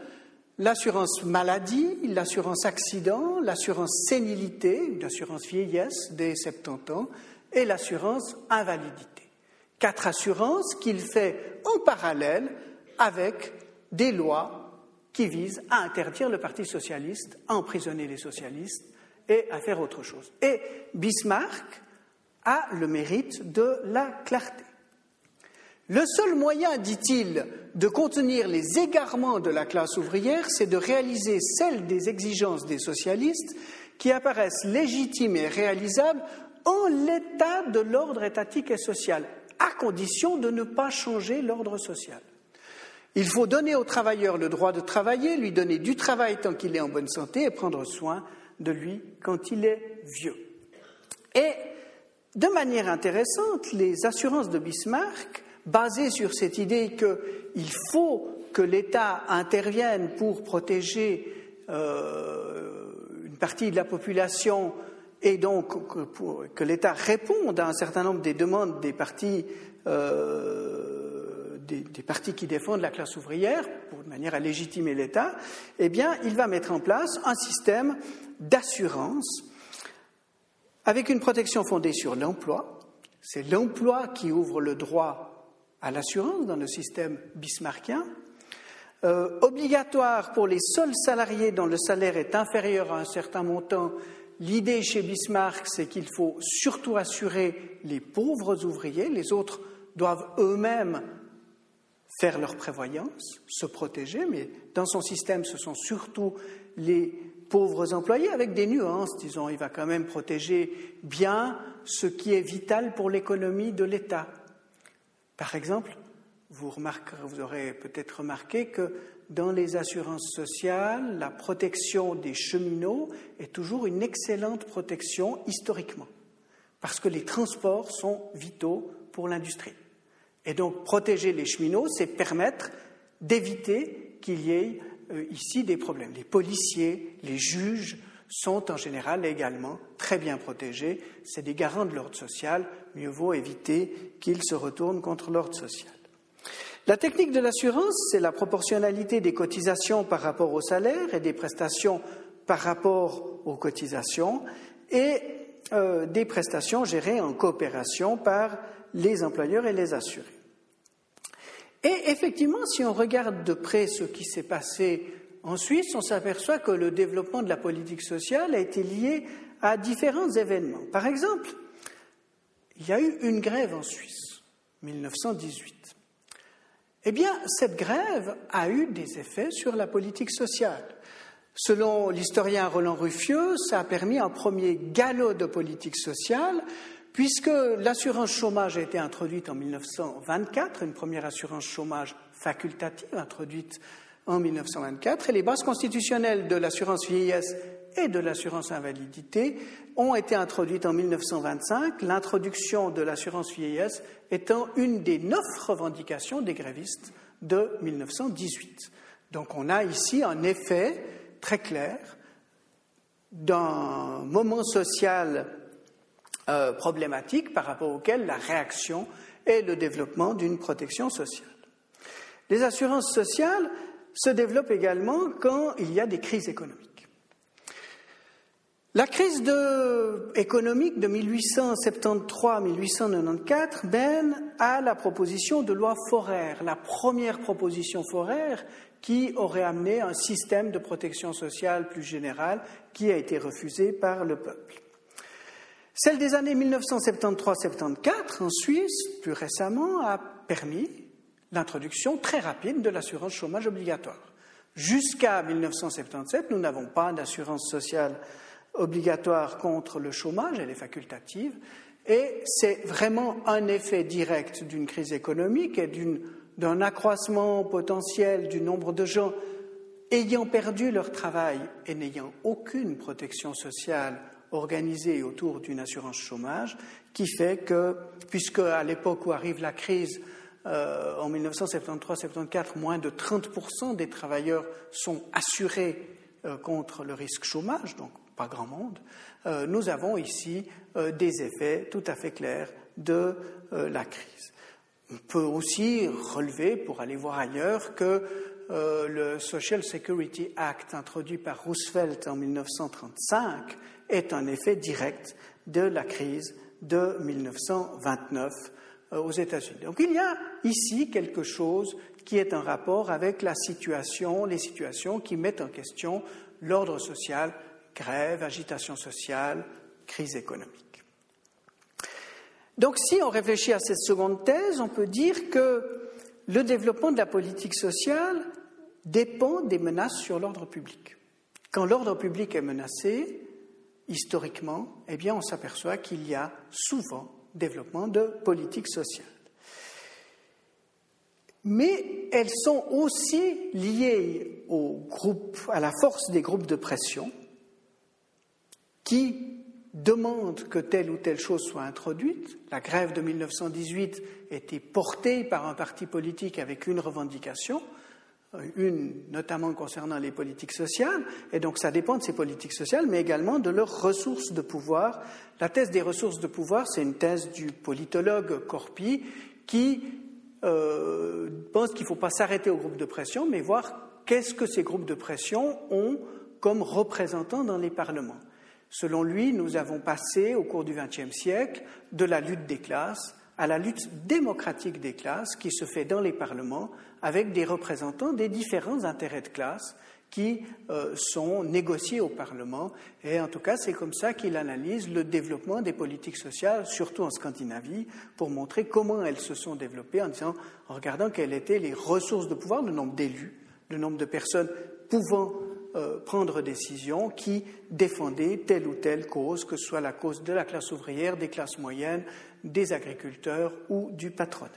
l'assurance maladie, l'assurance accident, l'assurance sénilité, l'assurance vieillesse des 70 ans, et l'assurance invalidité. Quatre assurances qu'il fait en parallèle avec des lois qui visent à interdire le Parti socialiste, à emprisonner les socialistes et à faire autre chose. Et Bismarck a le mérite de la clarté. Le seul moyen, dit-il, de contenir les égarements de la classe ouvrière, c'est de réaliser celles des exigences des socialistes qui apparaissent légitimes et réalisables en l'état de l'ordre étatique et social, à condition de ne pas changer l'ordre social. Il faut donner aux travailleurs le droit de travailler, lui donner du travail tant qu'il est en bonne santé et prendre soin de lui quand il est vieux. Et de manière intéressante, les assurances de Bismarck, basées sur cette idée qu'il faut que l'État intervienne pour protéger euh, une partie de la population et donc que l'État réponde à un certain nombre des demandes des partis, euh, des, partis qui défendent la classe ouvrière, pour de manière à légitimer l'État, eh bien, il va mettre en place un système d'assurance avec une protection fondée sur l'emploi. C'est l'emploi qui ouvre le droit à l'assurance dans le système bismarckien. Euh, obligatoire pour les seuls salariés dont le salaire est inférieur à un certain montant. L'idée chez Bismarck, c'est qu'il faut surtout assurer les pauvres ouvriers. Les autres doivent eux-mêmes faire leur prévoyance, se protéger, mais dans son système, ce sont surtout les pauvres employés, avec des nuances, disons. Il va quand même protéger bien ce qui est vital pour l'économie de l'État. Par exemple, vous, vous aurez peut-être remarqué que dans les assurances sociales, la protection des cheminots est toujours une excellente protection historiquement, parce que les transports sont vitaux pour l'industrie. Et donc protéger les cheminots, c'est permettre d'éviter qu'il y ait euh, ici des problèmes. Les policiers, les juges sont en général également très bien protégés. C'est des garants de l'ordre social. Mieux vaut éviter qu'ils se retournent contre l'ordre social. La technique de l'assurance, c'est la proportionnalité des cotisations par rapport au salaire et des prestations par rapport aux cotisations et euh, des prestations gérées en coopération par les employeurs et les assurés. Et effectivement, si on regarde de près ce qui s'est passé en Suisse, on s'aperçoit que le développement de la politique sociale a été lié à différents événements. Par exemple, il y a eu une grève en Suisse, 1918. Eh bien, cette grève a eu des effets sur la politique sociale. Selon l'historien Roland Ruffieux, ça a permis un premier galop de politique sociale Puisque l'assurance chômage a été introduite en 1924, une première assurance chômage facultative introduite en 1924, et les bases constitutionnelles de l'assurance vieillesse et de l'assurance invalidité ont été introduites en 1925, l'introduction de l'assurance vieillesse étant une des neuf revendications des grévistes de 1918. Donc on a ici un effet très clair d'un moment social euh, problématiques par rapport auxquelles la réaction est le développement d'une protection sociale. Les assurances sociales se développent également quand il y a des crises économiques. La crise économique de 1873-1894 mène à la proposition de loi foraire, la première proposition foraire qui aurait amené un système de protection sociale plus général qui a été refusé par le peuple. Celle des années 1973-74 en Suisse, plus récemment, a permis l'introduction très rapide de l'assurance chômage obligatoire. Jusqu'à 1977, nous n'avons pas d'assurance sociale obligatoire contre le chômage, elle est facultative, et c'est vraiment un effet direct d'une crise économique et d'un accroissement potentiel du nombre de gens ayant perdu leur travail et n'ayant aucune protection sociale organisée autour d'une assurance chômage qui fait que, puisque à l'époque où arrive la crise, euh, en 1973-74, moins de 30% des travailleurs sont assurés euh, contre le risque chômage, donc pas grand monde, euh, nous avons ici des effets tout à fait clairs de la crise. On peut aussi relever, pour aller voir ailleurs, que le Social Security Act introduit par Roosevelt en 1935 est un effet direct de la crise de 1929 aux États-Unis. Donc il y a ici quelque chose qui est en rapport avec la situation, les situations qui mettent en question l'ordre social grève, agitation sociale, crise économique. Donc si on réfléchit à cette seconde thèse, on peut dire que le développement de la politique sociale dépend des menaces sur l'ordre public. Quand l'ordre public est menacé, historiquement, eh on s'aperçoit qu'il y a souvent développement de politique sociale. Mais elles sont aussi liées à la force des groupes de pression qui demande que telle ou telle chose soit introduite. La grève de 1918 était portée par un parti politique avec une revendication, une notamment concernant les politiques sociales, et donc ça dépend de ces politiques sociales, mais également de leurs ressources de pouvoir. La thèse des ressources de pouvoir, c'est une thèse du politologue Corpi qui euh, pense qu'il ne faut pas s'arrêter aux groupes de pression, mais voir qu'est-ce que ces groupes de pression ont comme représentants dans les parlements. Selon lui, nous avons passé au cours du XXe siècle de la lutte des classes à la lutte démocratique des classes qui se fait dans les parlements avec des représentants des différents intérêts de classe qui euh, sont négociés au Parlement. Et en tout cas, c'est comme ça qu'il analyse le développement des politiques sociales, surtout en Scandinavie, pour montrer comment elles se sont développées en disant, en regardant quelles étaient les ressources de pouvoir, le nombre d'élus, le nombre de personnes pouvant euh, prendre décisions qui défendaient telle ou telle cause, que ce soit la cause de la classe ouvrière, des classes moyennes, des agriculteurs ou du patronat.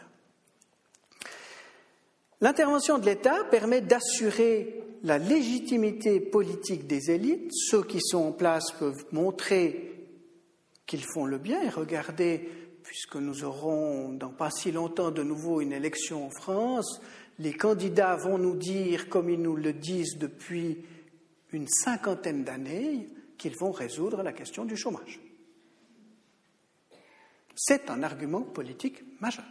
L'intervention de l'État permet d'assurer la légitimité politique des élites. Ceux qui sont en place peuvent montrer qu'ils font le bien et regardez, puisque nous aurons dans pas si longtemps de nouveau une élection en France, les candidats vont nous dire, comme ils nous le disent depuis une cinquantaine d'années qu'ils vont résoudre la question du chômage. C'est un argument politique majeur.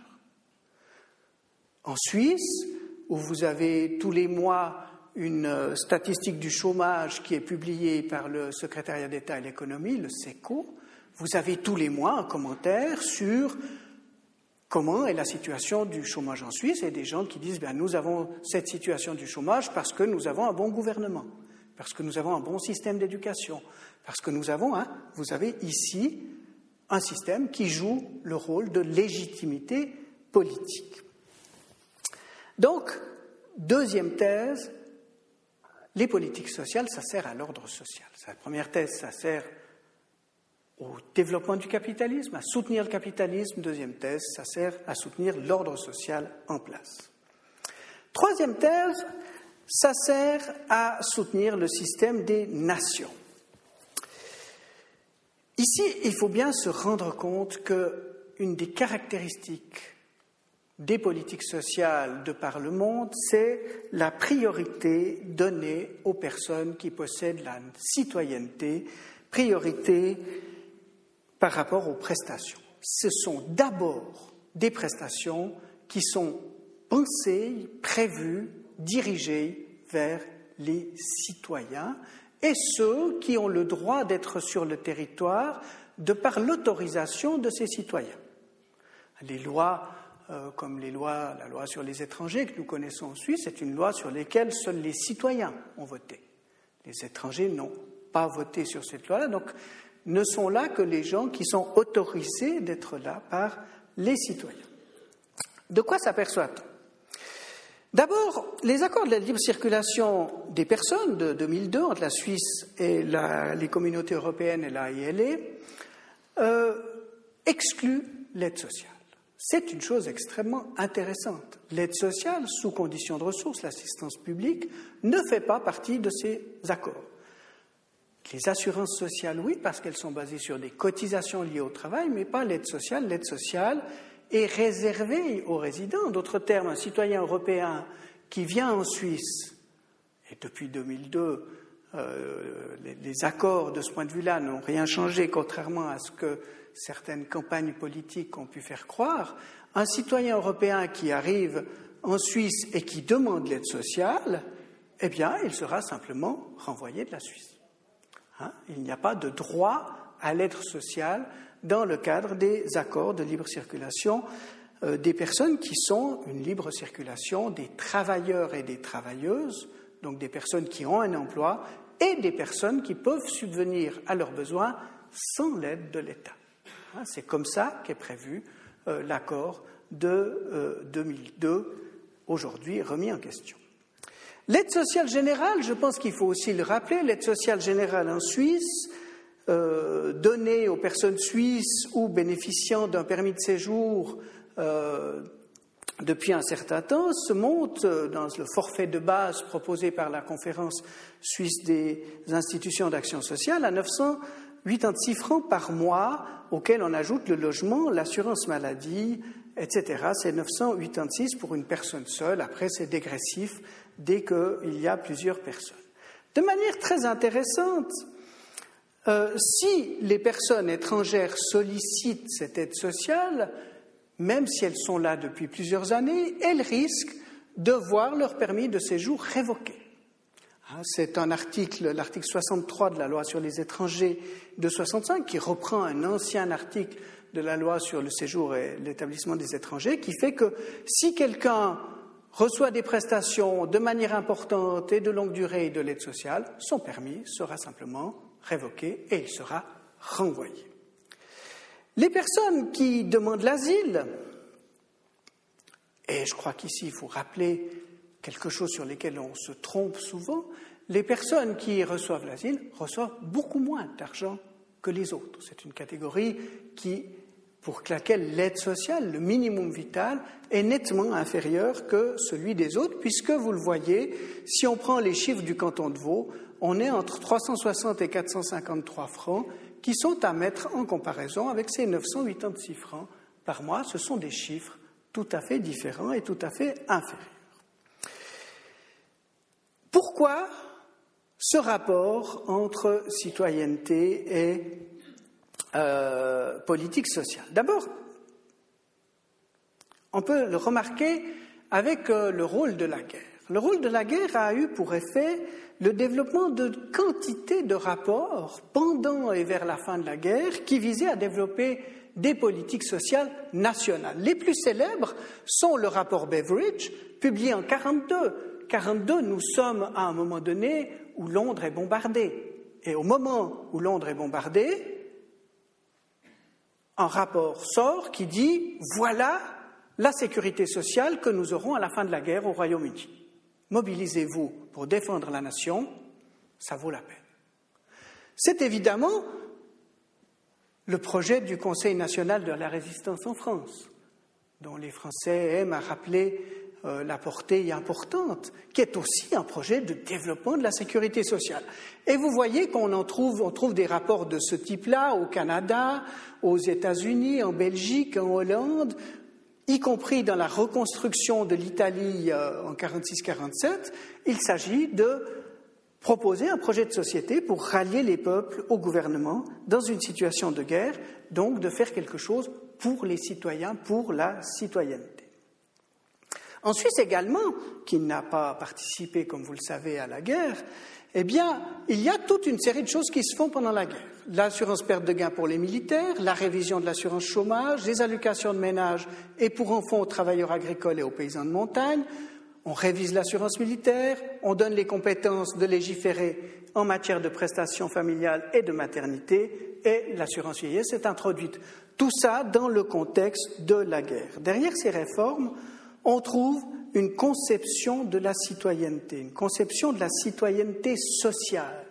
En Suisse, où vous avez tous les mois une euh, statistique du chômage qui est publiée par le secrétariat d'État à l'économie, le SECO, vous avez tous les mois un commentaire sur comment est la situation du chômage en Suisse et des gens qui disent ben, nous avons cette situation du chômage parce que nous avons un bon gouvernement parce que nous avons un bon système d'éducation, parce que nous avons, hein, vous avez ici un système qui joue le rôle de légitimité politique. Donc, deuxième thèse, les politiques sociales, ça sert à l'ordre social. La première thèse, ça sert au développement du capitalisme, à soutenir le capitalisme. Deuxième thèse, ça sert à soutenir l'ordre social en place. Troisième thèse, ça sert à soutenir le système des nations. Ici, il faut bien se rendre compte qu'une des caractéristiques des politiques sociales de par le monde, c'est la priorité donnée aux personnes qui possèdent la citoyenneté, priorité par rapport aux prestations. Ce sont d'abord des prestations qui sont pensées, prévues, dirigés vers les citoyens et ceux qui ont le droit d'être sur le territoire de par l'autorisation de ces citoyens. Les lois, euh, comme les lois, la loi sur les étrangers que nous connaissons en Suisse, c'est une loi sur laquelle seuls les citoyens ont voté. Les étrangers n'ont pas voté sur cette loi-là, donc ne sont là que les gens qui sont autorisés d'être là par les citoyens. De quoi s'aperçoit-on? D'abord, les accords de la libre circulation des personnes de 2002 entre la Suisse et les communautés européennes et la ILE euh, excluent l'aide sociale. C'est une chose extrêmement intéressante. L'aide sociale, sous conditions de ressources, l'assistance publique, ne fait pas partie de ces accords. Les assurances sociales, oui, parce qu'elles sont basées sur des cotisations liées au travail, mais pas l'aide sociale. L'aide sociale, est réservé aux résidents. D'autres termes, un citoyen européen qui vient en Suisse, et depuis 2002, les, accords de ce point de vue-là n'ont rien changé, contrairement à ce que certaines campagnes politiques ont pu faire croire. Un citoyen européen qui arrive en Suisse et qui demande l'aide sociale, eh bien, il sera simplement renvoyé de la Suisse. Hein il n'y a pas de droit à l'aide sociale dans le cadre des accords de libre circulation euh, des personnes qui sont une libre circulation des travailleurs et des travailleuses, donc des personnes qui ont un emploi et des personnes qui peuvent subvenir à leurs besoins sans l'aide de l'État. Hein, c'est comme ça qu'est prévu euh, l'accord de 2002, euh, aujourd'hui remis en question. L'aide sociale générale, je pense qu'il faut aussi le rappeler, l'aide sociale générale en Suisse, donnée aux personnes suisses ou bénéficiant d'un permis de séjour euh, depuis un certain temps, se monte dans le forfait de base proposé par la conférence suisse des institutions d'action sociale à 986 francs par mois, auquel on ajoute le logement, l'assurance maladie, etc. C'est 986 pour une personne seule. Après, c'est dégressif dès qu'il y a plusieurs personnes. De manière très intéressante, euh, si les personnes étrangères sollicitent cette aide sociale, même si elles sont là depuis plusieurs années, elles risquent de voir leur permis de séjour révoqué. Hein, c'est un article, l'article 63 de la loi sur les étrangers de 65, qui reprend un ancien article de la loi sur le séjour et l'établissement des étrangers, qui fait que si quelqu'un reçoit des prestations de manière importante et de longue durée de l'aide sociale, son permis sera simplement révoqué et il sera renvoyé. Les personnes qui demandent l'asile, et je crois qu'ici il faut rappeler quelque chose sur lequel on se trompe souvent, les personnes qui reçoivent l'asile reçoivent beaucoup moins d'argent que les autres. C'est une catégorie qui, pour laquelle l'aide sociale, le minimum vital, est nettement inférieur que celui des autres, puisque vous le voyez, si on prend les chiffres du canton de Vaud, on est entre 360 et 453 francs, qui sont à mettre en comparaison avec ces 986 francs par mois. Ce sont des chiffres tout à fait différents et tout à fait inférieurs. Pourquoi ce rapport entre citoyenneté et euh, politique sociale? D'abord, on peut le remarquer avec euh, le rôle de la guerre. Le rôle de la guerre a eu pour effet le développement de quantité de rapports pendant et vers la fin de la guerre qui visaient à développer des politiques sociales nationales. Les plus célèbres sont le rapport Beveridge, publié en 1942. 42, nous sommes à un moment donné où Londres est bombardée. Et au moment où Londres est bombardée, un rapport sort qui dit voilà la sécurité sociale que nous aurons à la fin de la guerre au Royaume-Uni mobilisez-vous pour défendre la nation, ça vaut la peine. C'est évidemment le projet du Conseil national de la résistance en France, dont les Français aiment à rappeler euh, la portée importante, qui est aussi un projet de développement de la sécurité sociale. Et vous voyez qu'on en trouve, on trouve des rapports de ce type-là au Canada, aux États-Unis, en Belgique, en Hollande, y compris dans la reconstruction de l'Italie euh, en 46-47, il s'agit de proposer un projet de société pour rallier les peuples au gouvernement dans une situation de guerre, donc de faire quelque chose pour les citoyens, pour la citoyenneté. En Suisse également, qui n'a pas participé, comme vous le savez, à la guerre, eh bien, il y a toute une série de choses qui se font pendant la guerre. L'assurance perte de gains pour les militaires, la révision de l'assurance chômage, les allocations de ménage et pour enfants aux travailleurs agricoles et aux paysans de montagne. On révise l'assurance militaire, on donne les compétences de légiférer en matière de prestations familiales et de maternité, et l'assurance vieillesse est introduite. Tout ça dans le contexte de la guerre. Derrière ces réformes, on trouve une conception de la citoyenneté, une conception de la citoyenneté sociale,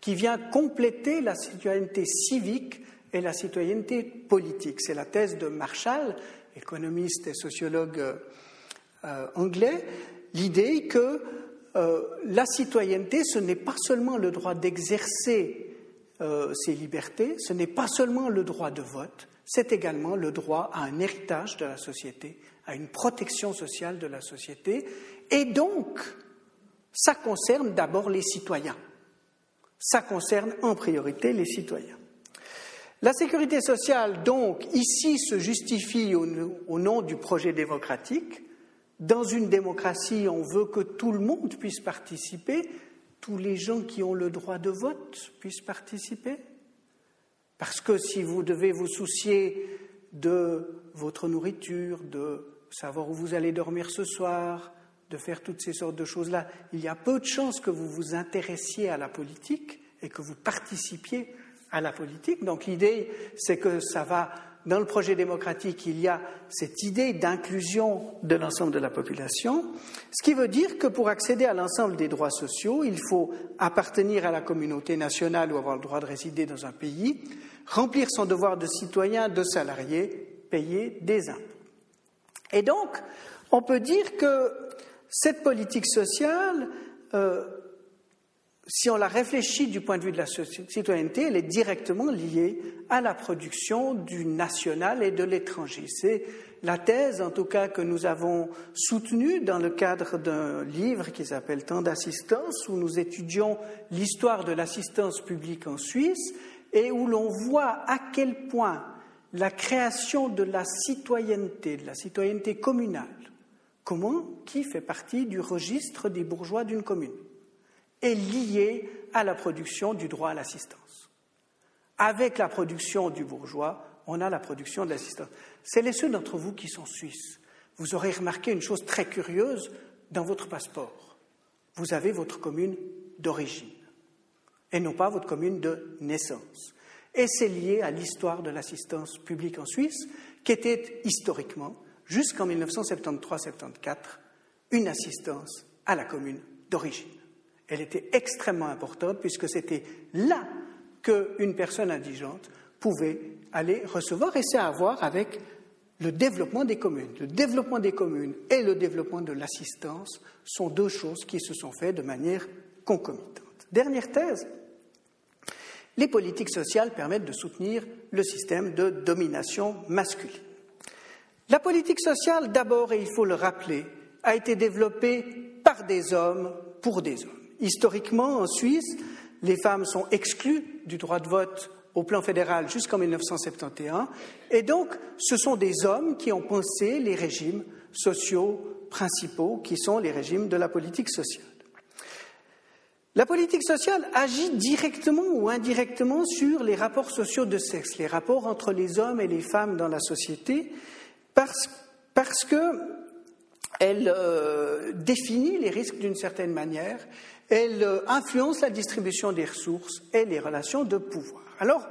qui vient compléter la citoyenneté civique et la citoyenneté politique. C'est la thèse de Marshall, économiste et sociologue euh, anglais, l'idée que euh, la citoyenneté, ce n'est pas seulement le droit d'exercer euh, ses libertés, ce n'est pas seulement le droit de vote, c'est également le droit à un héritage de la société, à une protection sociale de la société, et donc ça concerne d'abord les citoyens. Ça concerne en priorité les citoyens. La sécurité sociale, donc, ici se justifie au, nom du projet démocratique. Dans une démocratie, on veut que tout le monde puisse participer, tous les gens qui ont le droit de vote puissent participer. Parce que si vous devez vous soucier de votre nourriture, de savoir où vous allez dormir ce soir, de faire toutes ces sortes de choses-là, il y a peu de chances que vous vous intéressiez à la politique et que vous participiez à la politique. Donc l'idée, c'est que ça va, dans le projet démocratique, il y a cette idée d'inclusion de l'ensemble de la population, ce qui veut dire que pour accéder à l'ensemble des droits sociaux, il faut appartenir à la communauté nationale ou avoir le droit de résider dans un pays, remplir son devoir de citoyen, de salarié, payer des impôts. Et donc, on peut dire que cette politique sociale, euh, si on la réfléchit du point de vue de la citoyenneté, elle est directement liée à la production du national et de l'étranger. C'est la thèse, en tout cas, que nous avons soutenue dans le cadre d'un livre qui s'appelle Temps d'assistance, où nous étudions l'histoire de l'assistance publique en Suisse et où l'on voit à quel point la création de la citoyenneté, de la citoyenneté communale, comment, qui fait partie du registre des bourgeois d'une commune, est liée à la production du droit à l'assistance. Avec la production du bourgeois, on a la production de l'assistance. C'est les ceux d'entre vous qui sont suisses. Vous aurez remarqué une chose très curieuse dans votre passeport. Vous avez votre commune d'origine et non pas votre commune de naissance. Et c'est lié à l'histoire de l'assistance publique en Suisse, qui était historiquement, jusqu'en 1973-74, une assistance à la commune d'origine. Elle était extrêmement importante puisque c'était là qu'une personne indigente pouvait aller recevoir, et c'est à voir avec le développement des communes. Le développement des communes et le développement de l'assistance sont deux choses qui se sont faites de manière concomitante. Dernière thèse, les politiques sociales permettent de soutenir le système de domination masculine. La politique sociale, d'abord, et il faut le rappeler, a été développée par des hommes pour des hommes. Historiquement, en Suisse, les femmes sont exclues du droit de vote au plan fédéral jusqu'en 1971, et donc ce sont des hommes qui ont pensé les régimes sociaux principaux, qui sont les régimes de la politique sociale. La politique sociale agit directement ou indirectement sur les rapports sociaux de sexe, les rapports entre les hommes et les femmes dans la société, parce, parce qu'elle euh, définit les risques d'une certaine manière, elle euh, influence la distribution des ressources et les relations de pouvoir. Alors,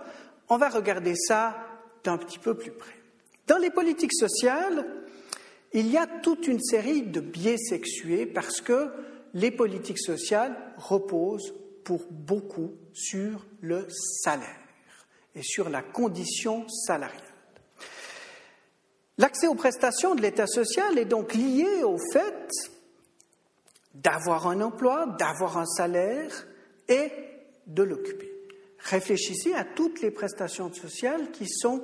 on va regarder ça d'un petit peu plus près. Dans les politiques sociales, il y a toute une série de biais sexués parce que les politiques sociales reposent pour beaucoup sur le salaire et sur la condition salariale. L'accès aux prestations de l'État social est donc lié au fait d'avoir un emploi, d'avoir un salaire et de l'occuper. Réfléchissez à toutes les prestations sociales qui sont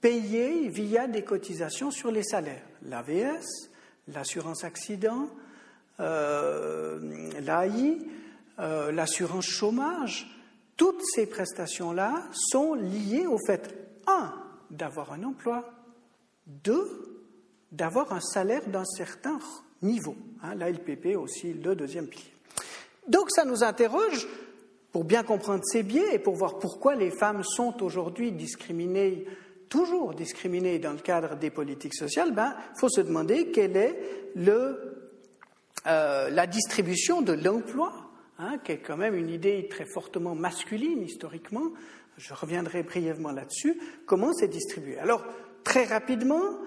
payées via des cotisations sur les salaires. L'AVS, l'assurance accident, l'AI, euh, l'assurance chômage, toutes ces prestations-là sont liées au fait, un, d'avoir un emploi, deux, d'avoir un salaire d'un certain niveau. Hein, la LPP aussi, le deuxième pilier. Donc ça nous interroge, pour bien comprendre ces biais et pour voir pourquoi les femmes sont aujourd'hui discriminées, toujours discriminées dans le cadre des politiques sociales, il ben, faut se demander quel est le euh, la distribution de l'emploi, hein, qui est quand même une idée très fortement masculine historiquement, je reviendrai brièvement là-dessus, comment c'est distribué. Alors, très rapidement,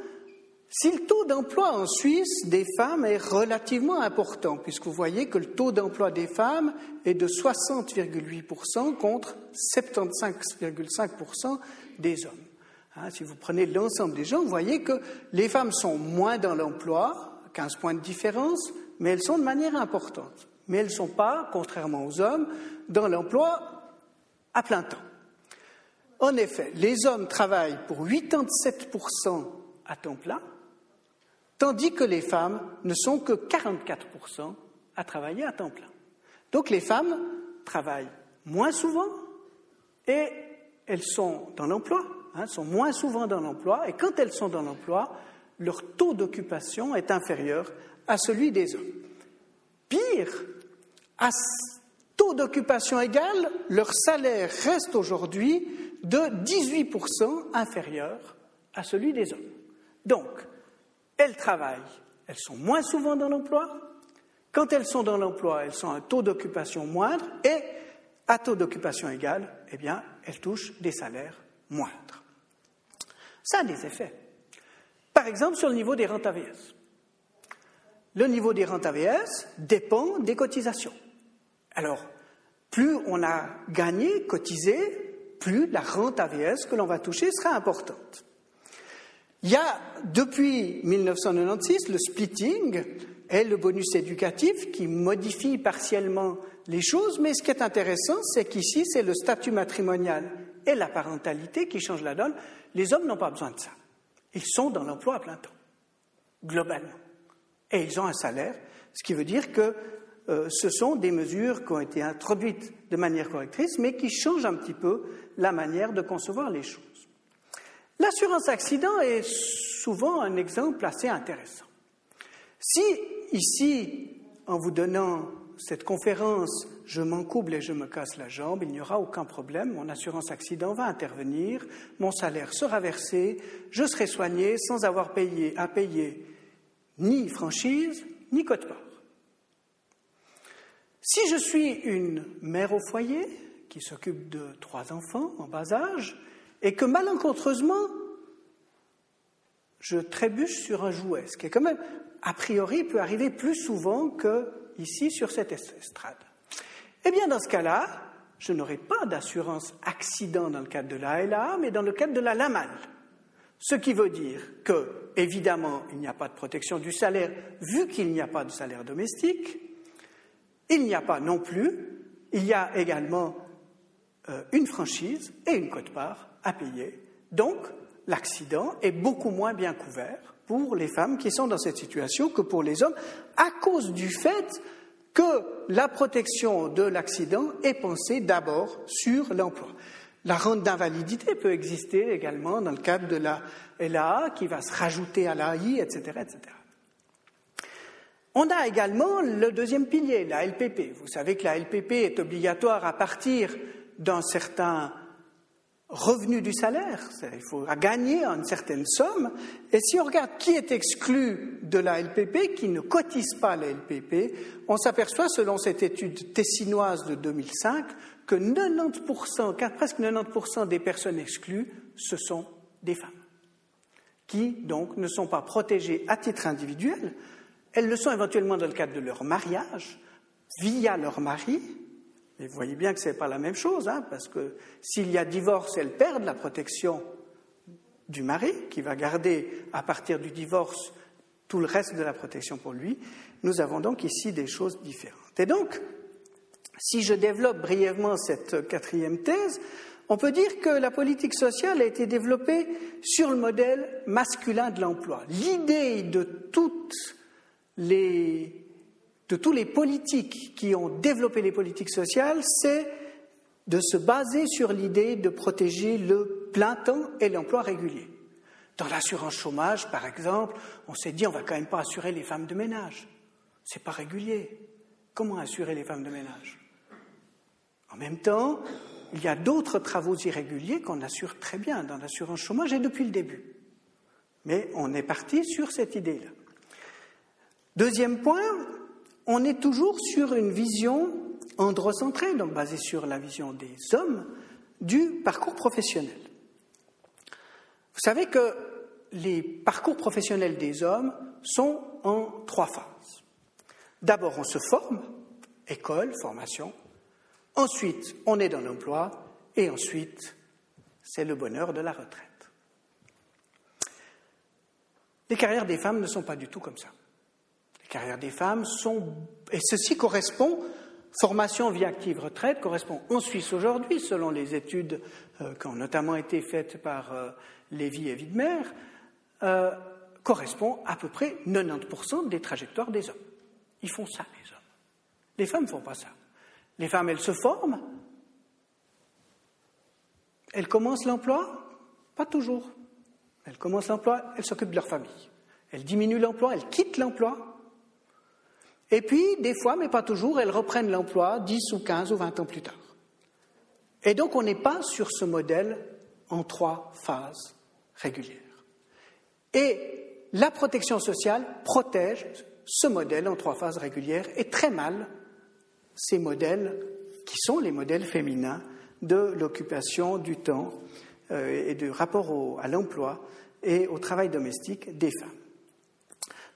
si le taux d'emploi en Suisse des femmes est relativement important, puisque vous voyez que le taux d'emploi des femmes est de 60,8% contre 75,5% des hommes. Hein, si vous prenez l'ensemble des gens, vous voyez que les femmes sont moins dans l'emploi, 15 points de différence, mais elles sont de manière importante. Mais elles ne sont pas, contrairement aux hommes, dans l'emploi à plein temps. En effet, les hommes travaillent pour 87% à temps plein, tandis que les femmes ne sont que 44% à travailler à temps plein. Donc les femmes travaillent moins souvent et elles sont dans l'emploi, hein, sont moins souvent dans l'emploi, et quand elles sont dans l'emploi, leur taux d'occupation est inférieur à celui des hommes. Pire, à taux d'occupation égal, leur salaire reste aujourd'hui de 18% inférieur à celui des hommes. Donc, elles travaillent, elles sont moins souvent dans l'emploi. Quand elles sont dans l'emploi, elles ont un taux d'occupation moindre et, à taux d'occupation égal, eh bien, elles touchent des salaires moindres. Ça a des effets. Par exemple, sur le niveau des rentes AVS. Le niveau des rentes AVS dépend des cotisations. Alors, plus on a gagné, cotisé, plus la rente AVS que l'on va toucher sera importante. Il y a, depuis 1996, le splitting et le bonus éducatif qui modifie partiellement les choses, mais ce qui est intéressant, c'est qu'ici, c'est le statut matrimonial et la parentalité qui changent la donne. Les hommes n'ont pas besoin de ça. Ils sont dans l'emploi à plein temps, globalement. Et ils ont un salaire, ce qui veut dire que euh, ce sont des mesures qui ont été introduites de manière correctrice, mais qui changent un petit peu la manière de concevoir les choses. L'assurance accident est souvent un exemple assez intéressant. Si ici, en vous donnant cette conférence, je m'encouble et je me casse la jambe, il n'y aura aucun problème, mon assurance accident va intervenir, mon salaire sera versé, je serai soigné sans avoir payé à payer ni franchise, ni cote-part. Si je suis une mère au foyer qui s'occupe de trois enfants en bas âge et que malencontreusement je trébuche sur un jouet, ce qui est quand même, a priori, peut arriver plus souvent que ici sur cette estrade. Eh bien, dans ce cas-là, je n'aurai pas d'assurance accident dans le cadre de la LA, mais dans le cadre de la LAMAL. Ce qui veut dire que, évidemment, il n'y a pas de protection du salaire, vu qu'il n'y a pas de salaire domestique. Il n'y a pas non plus, il y a également euh, une franchise et une cote-part à payer. Donc, l'accident est beaucoup moins bien couvert pour les femmes qui sont dans cette situation que pour les hommes, à cause du fait que la protection de l'accident est pensée d'abord sur l'emploi. La rente d'invalidité peut exister également dans le cadre de la LAA qui va se rajouter à l'AI, etc., etc. On a également le deuxième pilier, la LPP. Vous savez que la LPP est obligatoire à partir d'un certain revenu du salaire, il faut gagner une certaine somme, et si on regarde qui est exclu de la LPP, qui ne cotise pas la LPP, on s'aperçoit, selon cette étude tessinoise de 2005, que 90%, presque 90% des personnes exclues, ce sont des femmes, qui donc ne sont pas protégées à titre individuel, elles le sont éventuellement dans le cadre de leur mariage, via leur mari, et vous voyez bien que ce n'est pas la même chose, hein, parce que s'il y a divorce, elles perdent la protection du mari, qui va garder à partir du divorce tout le reste de la protection pour lui. Nous avons donc ici des choses différentes. Et donc, si je développe brièvement cette quatrième thèse, on peut dire que la politique sociale a été développée sur le modèle masculin de l'emploi. L'idée de toutes les politiques qui ont développé les politiques sociales, c'est de se baser sur l'idée de protéger le plein temps et l'emploi régulier. Dans l'assurance chômage, par exemple, on s'est dit on va quand même pas assurer les femmes de ménage. C'est pas régulier. Comment assurer les femmes de ménage? En même temps, il y a d'autres travaux irréguliers qu'on assure très bien dans l'assurance chômage et depuis le début. Mais on est parti sur cette idée-là. Deuxième point, on est toujours sur une vision androcentrée, donc basée sur la vision des hommes, du parcours professionnel. Vous savez que les parcours professionnels des hommes sont en trois phases. D'abord, on se forme, école, formation. Ensuite, on est dans l'emploi. Et ensuite, c'est le bonheur de la retraite. Les carrières des femmes ne sont pas du tout comme ça carrière des femmes sont, et ceci correspond, formation vie active retraite correspond en Suisse aujourd'hui, selon les études euh, qui ont notamment été faites par euh, Lévy et Widmer, euh, correspond à peu près 90% des trajectoires des hommes. Ils font ça, les hommes. Les femmes ne font pas ça. Les femmes, elles se forment, elles commencent l'emploi? Pas toujours. Elles commencent l'emploi, elles s'occupent de leur famille. Elles diminuent l'emploi, elles quittent l'emploi. Et puis, des fois, mais pas toujours, elles reprennent l'emploi 10 ou 15 ou 20 ans plus tard. Et donc, on n'est pas sur ce modèle en trois phases régulières. Et la protection sociale protège ce modèle en trois phases régulières et très mal ces modèles qui sont les modèles féminins de l'occupation du temps euh, et du rapport à l'emploi et au travail domestique des femmes.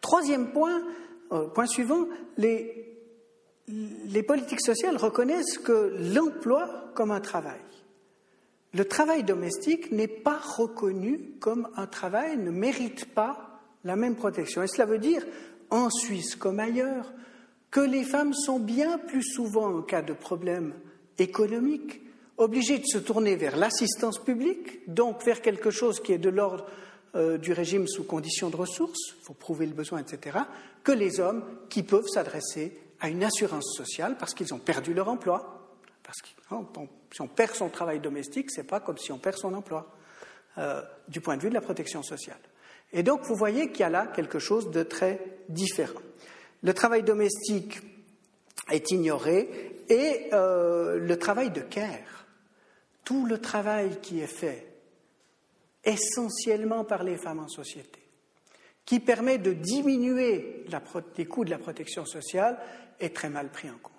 Troisième point, euh, point suivant, les, les politiques sociales reconnaissent que l'emploi comme un travail, le travail domestique n'est pas reconnu comme un travail, ne mérite pas la même protection. Et cela veut dire, en Suisse comme ailleurs, que les femmes sont bien plus souvent, en cas de problème économique, obligées de se tourner vers l'assistance publique, donc vers quelque chose qui est de l'ordre euh, du régime sous conditions de ressources, il faut prouver le besoin, etc., que les hommes qui peuvent s'adresser à une assurance sociale parce qu'ils ont perdu leur emploi. Parce que hein, si on perd son travail domestique, ce n'est pas comme si on perd son emploi, euh, du point de vue de la protection sociale. Et donc, vous voyez qu'il y a là quelque chose de très différent. Le travail domestique est ignoré et euh, le travail de care, tout le travail qui est fait essentiellement par les femmes en société, qui permet de diminuer les coûts de la protection sociale, est très mal pris en compte.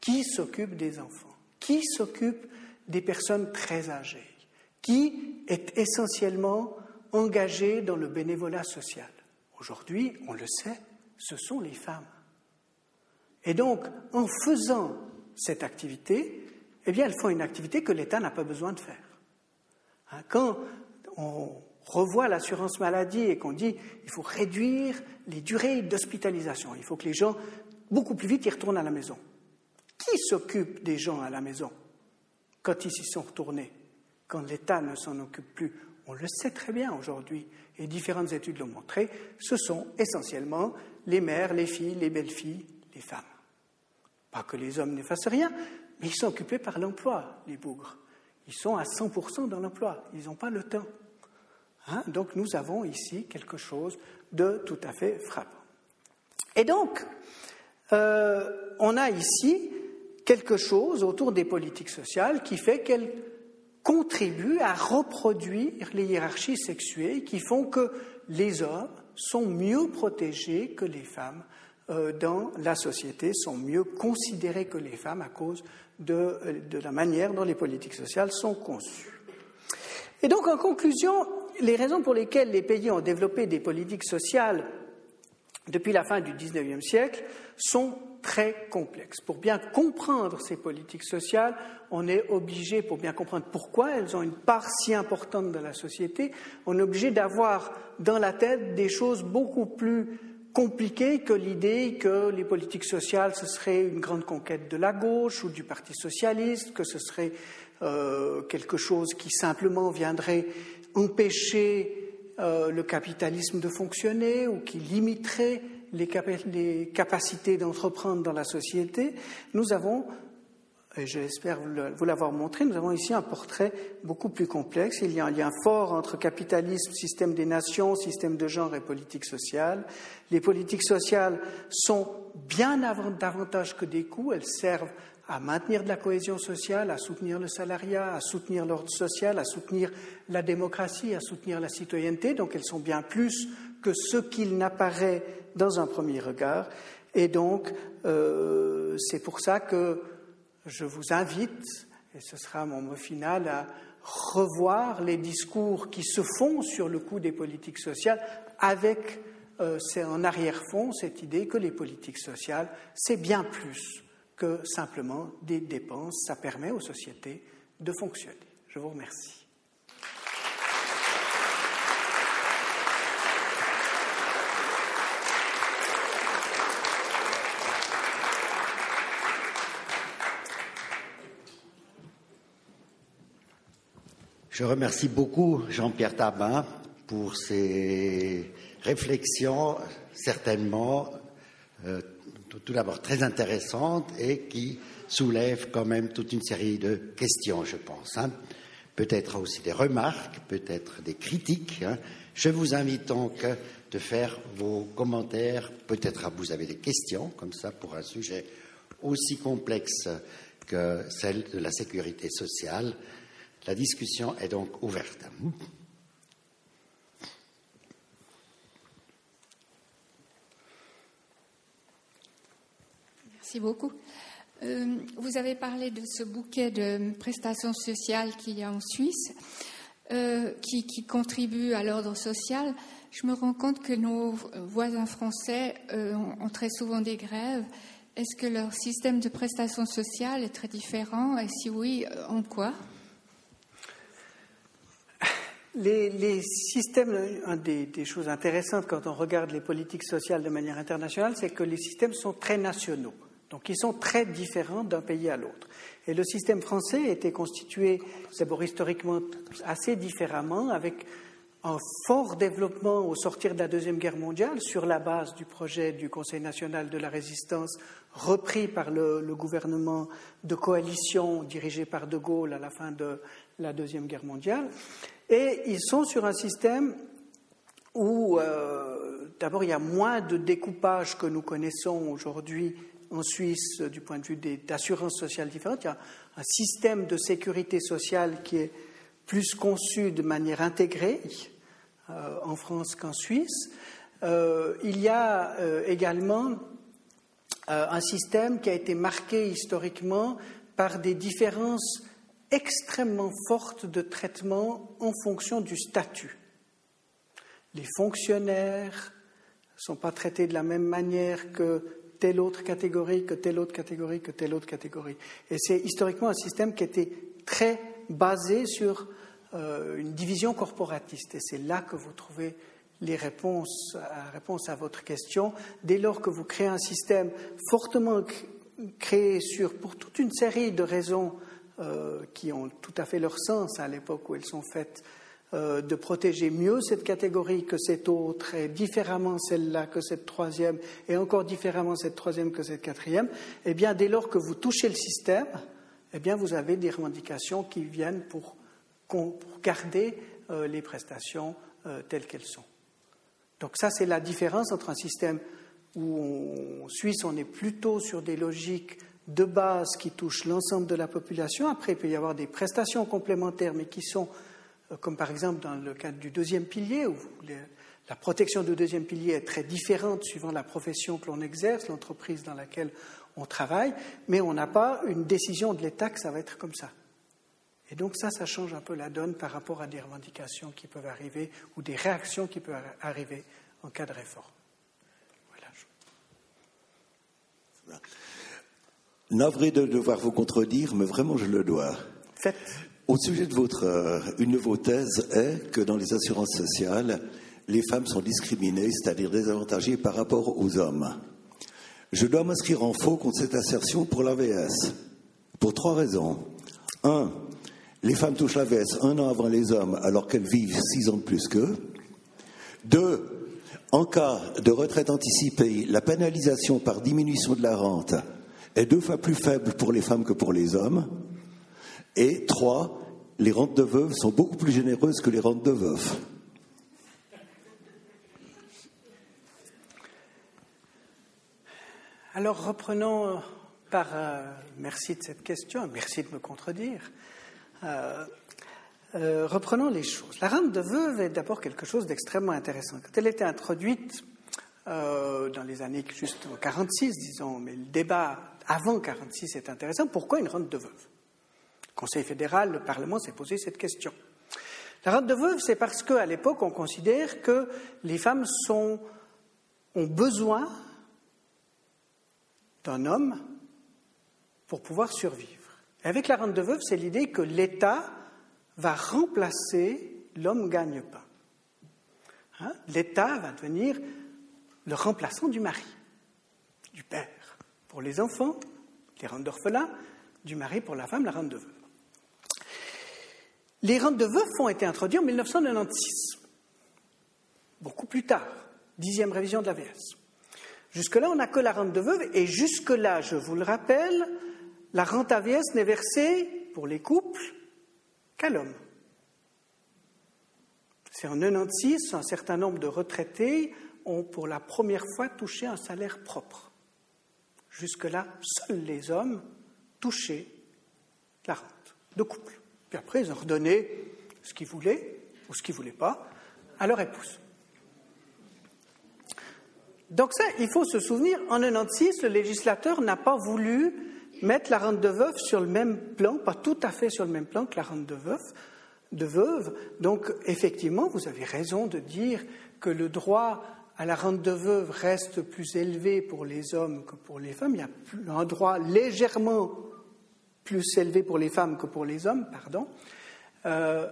Qui s'occupe des enfants? Qui s'occupe des personnes très âgées? Qui est essentiellement engagé dans le bénévolat social? Aujourd'hui, on le sait, ce sont les femmes. Et donc, en faisant cette activité, eh bien, elles font une activité que l'État n'a pas besoin de faire. Hein, quand on revoit l'assurance maladie et qu'on dit il faut réduire les durées d'hospitalisation, il faut que les gens, beaucoup plus vite, y retournent à la maison. Qui s'occupe des gens à la maison quand ils s'y sont retournés Quand l'État ne s'en occupe plus? On le sait très bien aujourd'hui, et différentes études l'ont montré, ce sont essentiellement les mères, les filles, les belles-filles, les femmes. Pas que les hommes ne fassent rien, mais ils sont occupés par l'emploi, les bougres. Ils sont à 100% dans l'emploi, ils n'ont pas le temps. Hein, donc nous avons ici quelque chose de tout à fait frappant. Et donc, euh, on a ici quelque chose autour des politiques sociales qui fait qu'elles contribuent à reproduire les hiérarchies sexuées qui font que les hommes sont mieux protégés que les femmes euh, dans la société, sont mieux considérés que les femmes à cause de, de la manière dont les politiques sociales sont conçues. Et donc, en conclusion, les raisons pour lesquelles les pays ont développé des politiques sociales depuis la fin du XIXe siècle sont très complexes. Pour bien comprendre ces politiques sociales, on est obligé, pour bien comprendre pourquoi elles ont une part si importante dans la société, on est obligé d'avoir dans la tête des choses beaucoup plus compliquées que l'idée que les politiques sociales, ce serait une grande conquête de la gauche ou du Parti socialiste, que ce serait euh, quelque chose qui simplement viendrait empêcher euh, le capitalisme de fonctionner ou qui limiterait les, capacités d'entreprendre dans la société, nous avons, et j'espère vous l'avoir montré, nous avons ici un portrait beaucoup plus complexe. Il y a un lien fort entre capitalisme, système des nations, système de genre et politique sociale. Les politiques sociales sont bien davantage que des coûts, elles servent à maintenir de la cohésion sociale, à soutenir le salariat, à soutenir l'ordre social, à soutenir la démocratie, à soutenir la citoyenneté. Donc elles sont bien plus que ce qu'il n'apparaît dans un premier regard. Et donc euh, c'est pour ça que je vous invite, et ce sera mon mot final, à revoir les discours qui se font sur le coût des politiques sociales avec euh, en arrière-fond cette idée que les politiques sociales, c'est bien plus que simplement des dépenses. Ça permet aux sociétés de fonctionner. Je vous remercie. Je remercie beaucoup Jean-Pierre Tabin pour ses réflexions certainement euh, tout d'abord très intéressante et qui soulève quand même toute une série de questions, je pense. Hein. peut-être aussi des remarques, peut-être des critiques. Hein. Je vous invite donc de faire vos commentaires, peut-être vous avez des questions, comme ça, pour un sujet aussi complexe que celle de la sécurité sociale. La discussion est donc ouverte. Merci beaucoup. Euh, vous avez parlé de ce bouquet de prestations sociales qu'il y a en Suisse, euh, qui, contribue à l'ordre social. Je me rends compte que nos voisins français euh, ont, très souvent des grèves. Est-ce que leur système de prestations sociales est très différent? Et si oui, en quoi? Les, les, systèmes, une des, des, choses intéressantes quand on regarde les politiques sociales de manière internationale, c'est que les systèmes sont très nationaux. Donc ils sont très différents d'un pays à l'autre. Et le système français était constitué d'abord historiquement assez différemment, avec un fort développement au sortir de la Deuxième Guerre mondiale sur la base du projet du Conseil national de la résistance repris par le, gouvernement de coalition dirigé par De Gaulle à la fin de la Deuxième Guerre mondiale. Et ils sont sur un système où, euh, d'abord, il y a moins de découpage que nous connaissons aujourd'hui en Suisse du point de vue d'assurance sociale différente. Il y a un système de sécurité sociale qui est plus conçu de manière intégrée euh, en France qu'en Suisse. Euh, il y a également un système qui a été marqué historiquement par des différences extrêmement fortes de traitement en fonction du statut. Les fonctionnaires ne sont pas traités de la même manière que telle autre catégorie, que telle autre catégorie, que telle autre catégorie. Et c'est historiquement un système qui était très basé sur euh, une division corporatiste. Et c'est là que vous trouvez les réponses, réponse à votre question. Dès lors que vous créez un système fortement créé sur, pour toute une série de raisons euh, qui ont tout à fait leur sens à l'époque où elles sont faites, euh, de protéger mieux cette catégorie que cette autre, et différemment celle-là que cette troisième, et encore différemment cette troisième que cette quatrième, eh bien, dès lors que vous touchez le système, eh bien, vous avez des revendications qui viennent pour, garder euh, les prestations telles qu'elles sont. Donc ça, c'est la différence entre un système où en Suisse, on est plutôt sur des logiques de base qui touchent l'ensemble de la population. Après, il peut y avoir des prestations complémentaires, mais qui sont euh, comme par exemple dans le cadre du deuxième pilier, où la protection du deuxième pilier est très différente suivant la profession que l'on exerce, l'entreprise dans laquelle on travaille, mais on n'a pas une décision de l'État que ça va être comme ça. Et donc ça, ça change un peu la donne par rapport à des revendications qui peuvent arriver ou des réactions qui peuvent arriver en cas de réforme. Voilà. Navré de devoir vous contredire, mais vraiment je le dois. Faites. Au sujet de votre, euh, une de vos thèses est que dans les assurances sociales, les femmes sont discriminées, c'est-à-dire désavantagées par rapport aux hommes. Je dois m'inscrire en faux contre cette assertion pour l'AVS, pour trois raisons. Un, les femmes touchent l'AVS un an avant les hommes alors qu'elles vivent six ans de plus qu'eux. Deux, en cas de retraite anticipée, la pénalisation par diminution de la rente est deux fois plus faible pour les femmes que pour les hommes. Et trois, les rentes de veuves sont beaucoup plus généreuses que les rentes de veufs. Alors reprenons par... Euh, merci de cette question, merci de me contredire. Euh, euh, reprenons les choses. La rente de veuve est d'abord quelque chose d'extrêmement intéressant. Quand elle était introduite dans les années juste en 46, disons, mais le débat avant 46 est intéressant, pourquoi une rente de veuve? Conseil fédéral, le Parlement s'est posé cette question. La rente de veuve, c'est parce qu'à l'époque, on considère que les femmes ont besoin d'un homme pour pouvoir survivre. Et avec la rente de veuve, c'est l'idée que l'État va remplacer l'homme gagne pas. Hein? L'État va devenir le remplaçant du mari, du père. Pour les enfants, les rentes d'orphelins, du mari pour la femme, la rente de veuve. Les rentes de veuf ont été introduites en 1996, beaucoup plus tard, dixième révision de l'AVS. Jusque-là, on n'a que la rente de veuve, et jusque-là, je vous le rappelle, la rente AVS n'est versée pour les couples qu'à l'homme. C'est en 96, un certain nombre de retraités ont pour la première fois touché un salaire propre. Jusque-là, seuls les hommes touchaient la rente de couple. Puis après, ils ont redonné ce qu'ils voulaient ou ce qu'ils ne voulaient pas à leur épouse. Donc ça, il faut se souvenir, en 96, le législateur n'a pas voulu mettre la rente de veuve sur le même plan, pas tout à fait sur le même plan que la rente de veuve. Donc effectivement, vous avez raison de dire que le droit à la rente de veuve reste plus élevé pour les hommes que pour les femmes. Il y a un droit légèrement plus élevé pour les femmes que pour les hommes. Euh,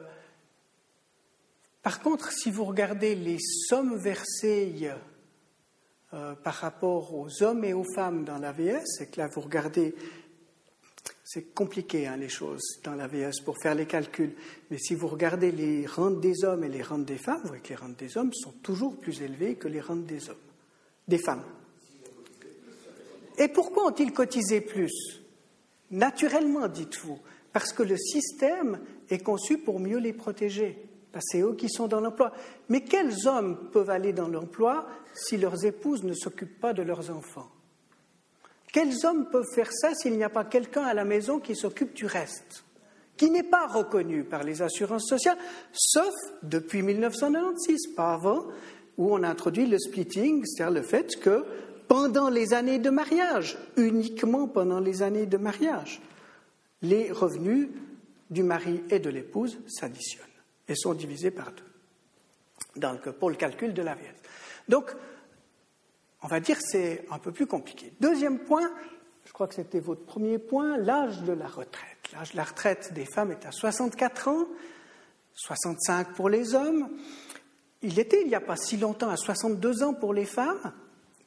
par contre, si vous regardez les sommes versées euh, par rapport aux hommes et aux femmes dans l'AVS, et que là vous regardez, c'est compliqué hein, les choses dans l'AVS pour faire les calculs, mais si vous regardez les rentes des hommes et les rentes des femmes, vous voyez que les rentes des hommes sont toujours plus élevées que les rentes des hommes, des femmes. Et pourquoi ont-ils cotisé plus? Naturellement, dites-vous, parce que le système est conçu pour mieux les protéger c'est eux qui sont dans l'emploi. Mais quels hommes peuvent aller dans l'emploi si leurs épouses ne s'occupent pas de leurs enfants? Quels hommes peuvent faire ça s'il n'y a pas quelqu'un à la maison qui s'occupe du reste Qui n'est pas reconnu par les assurances sociales, sauf depuis 1996, pas avant, où on a introduit le splitting, c'est-à-dire le fait que pendant les années de mariage, uniquement pendant les années de mariage, les revenus du mari et de l'épouse s'additionnent et sont divisés par deux pour le calcul de l'AVS. Donc, on va dire que c'est un peu plus compliqué. Deuxième point, je crois que c'était votre premier point, l'âge de la retraite. L'âge de la retraite des femmes est à 64 ans, 65 pour les hommes. Il était, il n'y a pas si longtemps, à 62 ans pour les femmes.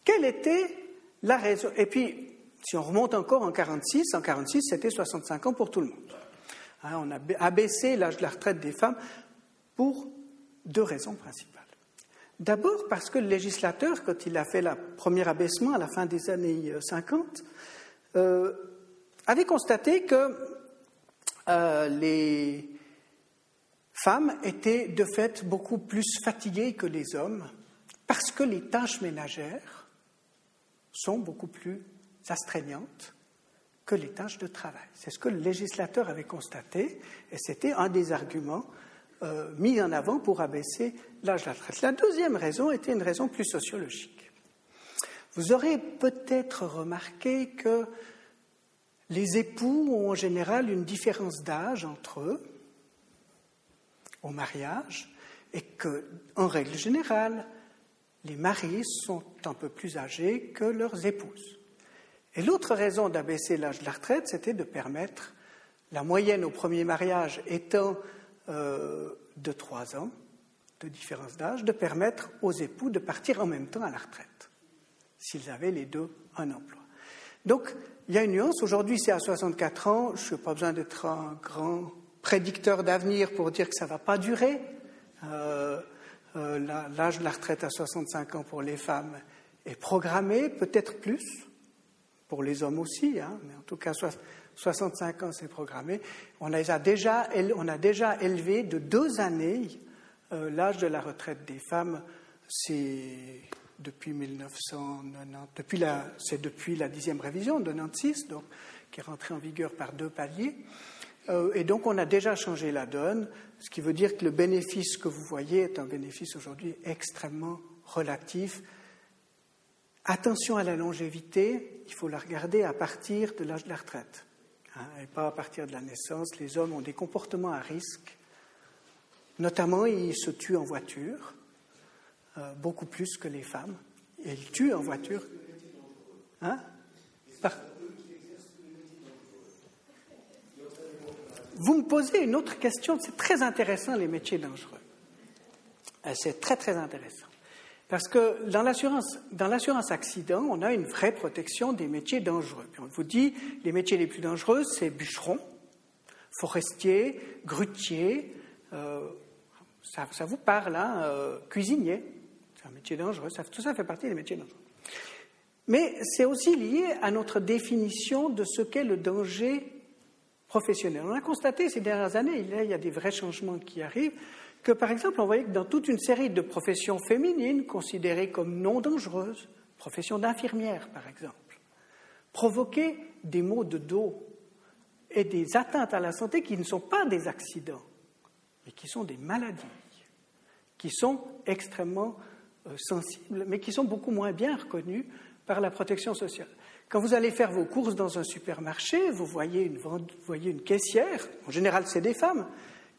Quelle était la raison? Et puis, si on remonte encore en 46, en 46, c'était 65 ans pour tout le monde. Hein, on a abaissé l'âge de la retraite des femmes pour deux raisons principales. D'abord parce que le législateur, quand il a fait le premier abaissement à la fin des années 50, euh, euh, avait constaté que euh, les femmes étaient de fait beaucoup plus fatiguées que les hommes parce que les tâches ménagères sont beaucoup plus astreignantes que les tâches de travail. C'est ce que le législateur avait constaté et c'était un des arguments mis en avant pour abaisser l'âge de la retraite. La deuxième raison était une raison plus sociologique. Vous aurez peut-être remarqué que les époux ont en général une différence d'âge entre eux au mariage et que, en règle générale, les maris sont un peu plus âgés que leurs épouses. Et l'autre raison d'abaisser l'âge de la retraite, c'était de permettre, la moyenne au premier mariage étant euh, de trois ans de différence d'âge, de permettre aux époux de partir en même temps à la retraite, s'ils avaient les deux un emploi. Donc, il y a une nuance. Aujourd'hui, c'est à 64 ans. Je n'ai pas besoin d'être un grand prédicteur d'avenir pour dire que ça ne va pas durer. Euh, euh, l'âge de la retraite à 65 ans pour les femmes est programmé, peut-être plus, pour les hommes aussi, hein, mais en tout cas 65 ans, c'est programmé. On a, déjà, on a déjà élevé de deux années euh, l'âge de la retraite des femmes. C'est depuis 1990, depuis la, depuis la dixième révision de 96, donc, qui est rentrée en vigueur par deux paliers. Euh, et donc, on a déjà changé la donne, ce qui veut dire que le bénéfice que vous voyez est un bénéfice aujourd'hui extrêmement relatif. Attention à la longévité, il faut la regarder à partir de l'âge de la retraite. Hein, et pas à partir de la naissance. Les hommes ont des comportements à risque. Notamment, ils se tuent en voiture, euh, beaucoup plus que les femmes. Et ils tuent en voiture. Hein? Vous me posez une autre question. C'est très intéressant, les métiers dangereux. Euh, c'est très, très intéressant. Parce que dans l'assurance, accident, on a une vraie protection des métiers dangereux. on vous dit, les métiers les plus dangereux, c'est bûcheron, forestier, grutier, euh, ça, vous parle, hein, euh, cuisinier, c'est un métier dangereux, tout ça fait partie des métiers dangereux. Mais c'est aussi lié à notre définition de ce qu'est le danger professionnelle. On a constaté ces dernières années, il y a des vrais changements qui arrivent, que par exemple, on voyait que dans toute une série de professions féminines considérées comme non dangereuses, profession d'infirmière par exemple, provoquer des maux de dos et des atteintes à la santé qui ne sont pas des accidents, mais qui sont des maladies, qui sont extrêmement euh, sensibles, mais qui sont beaucoup moins bien reconnues par la protection sociale. Quand vous allez faire vos courses dans un supermarché, vous voyez une, caissière, en général c'est des femmes,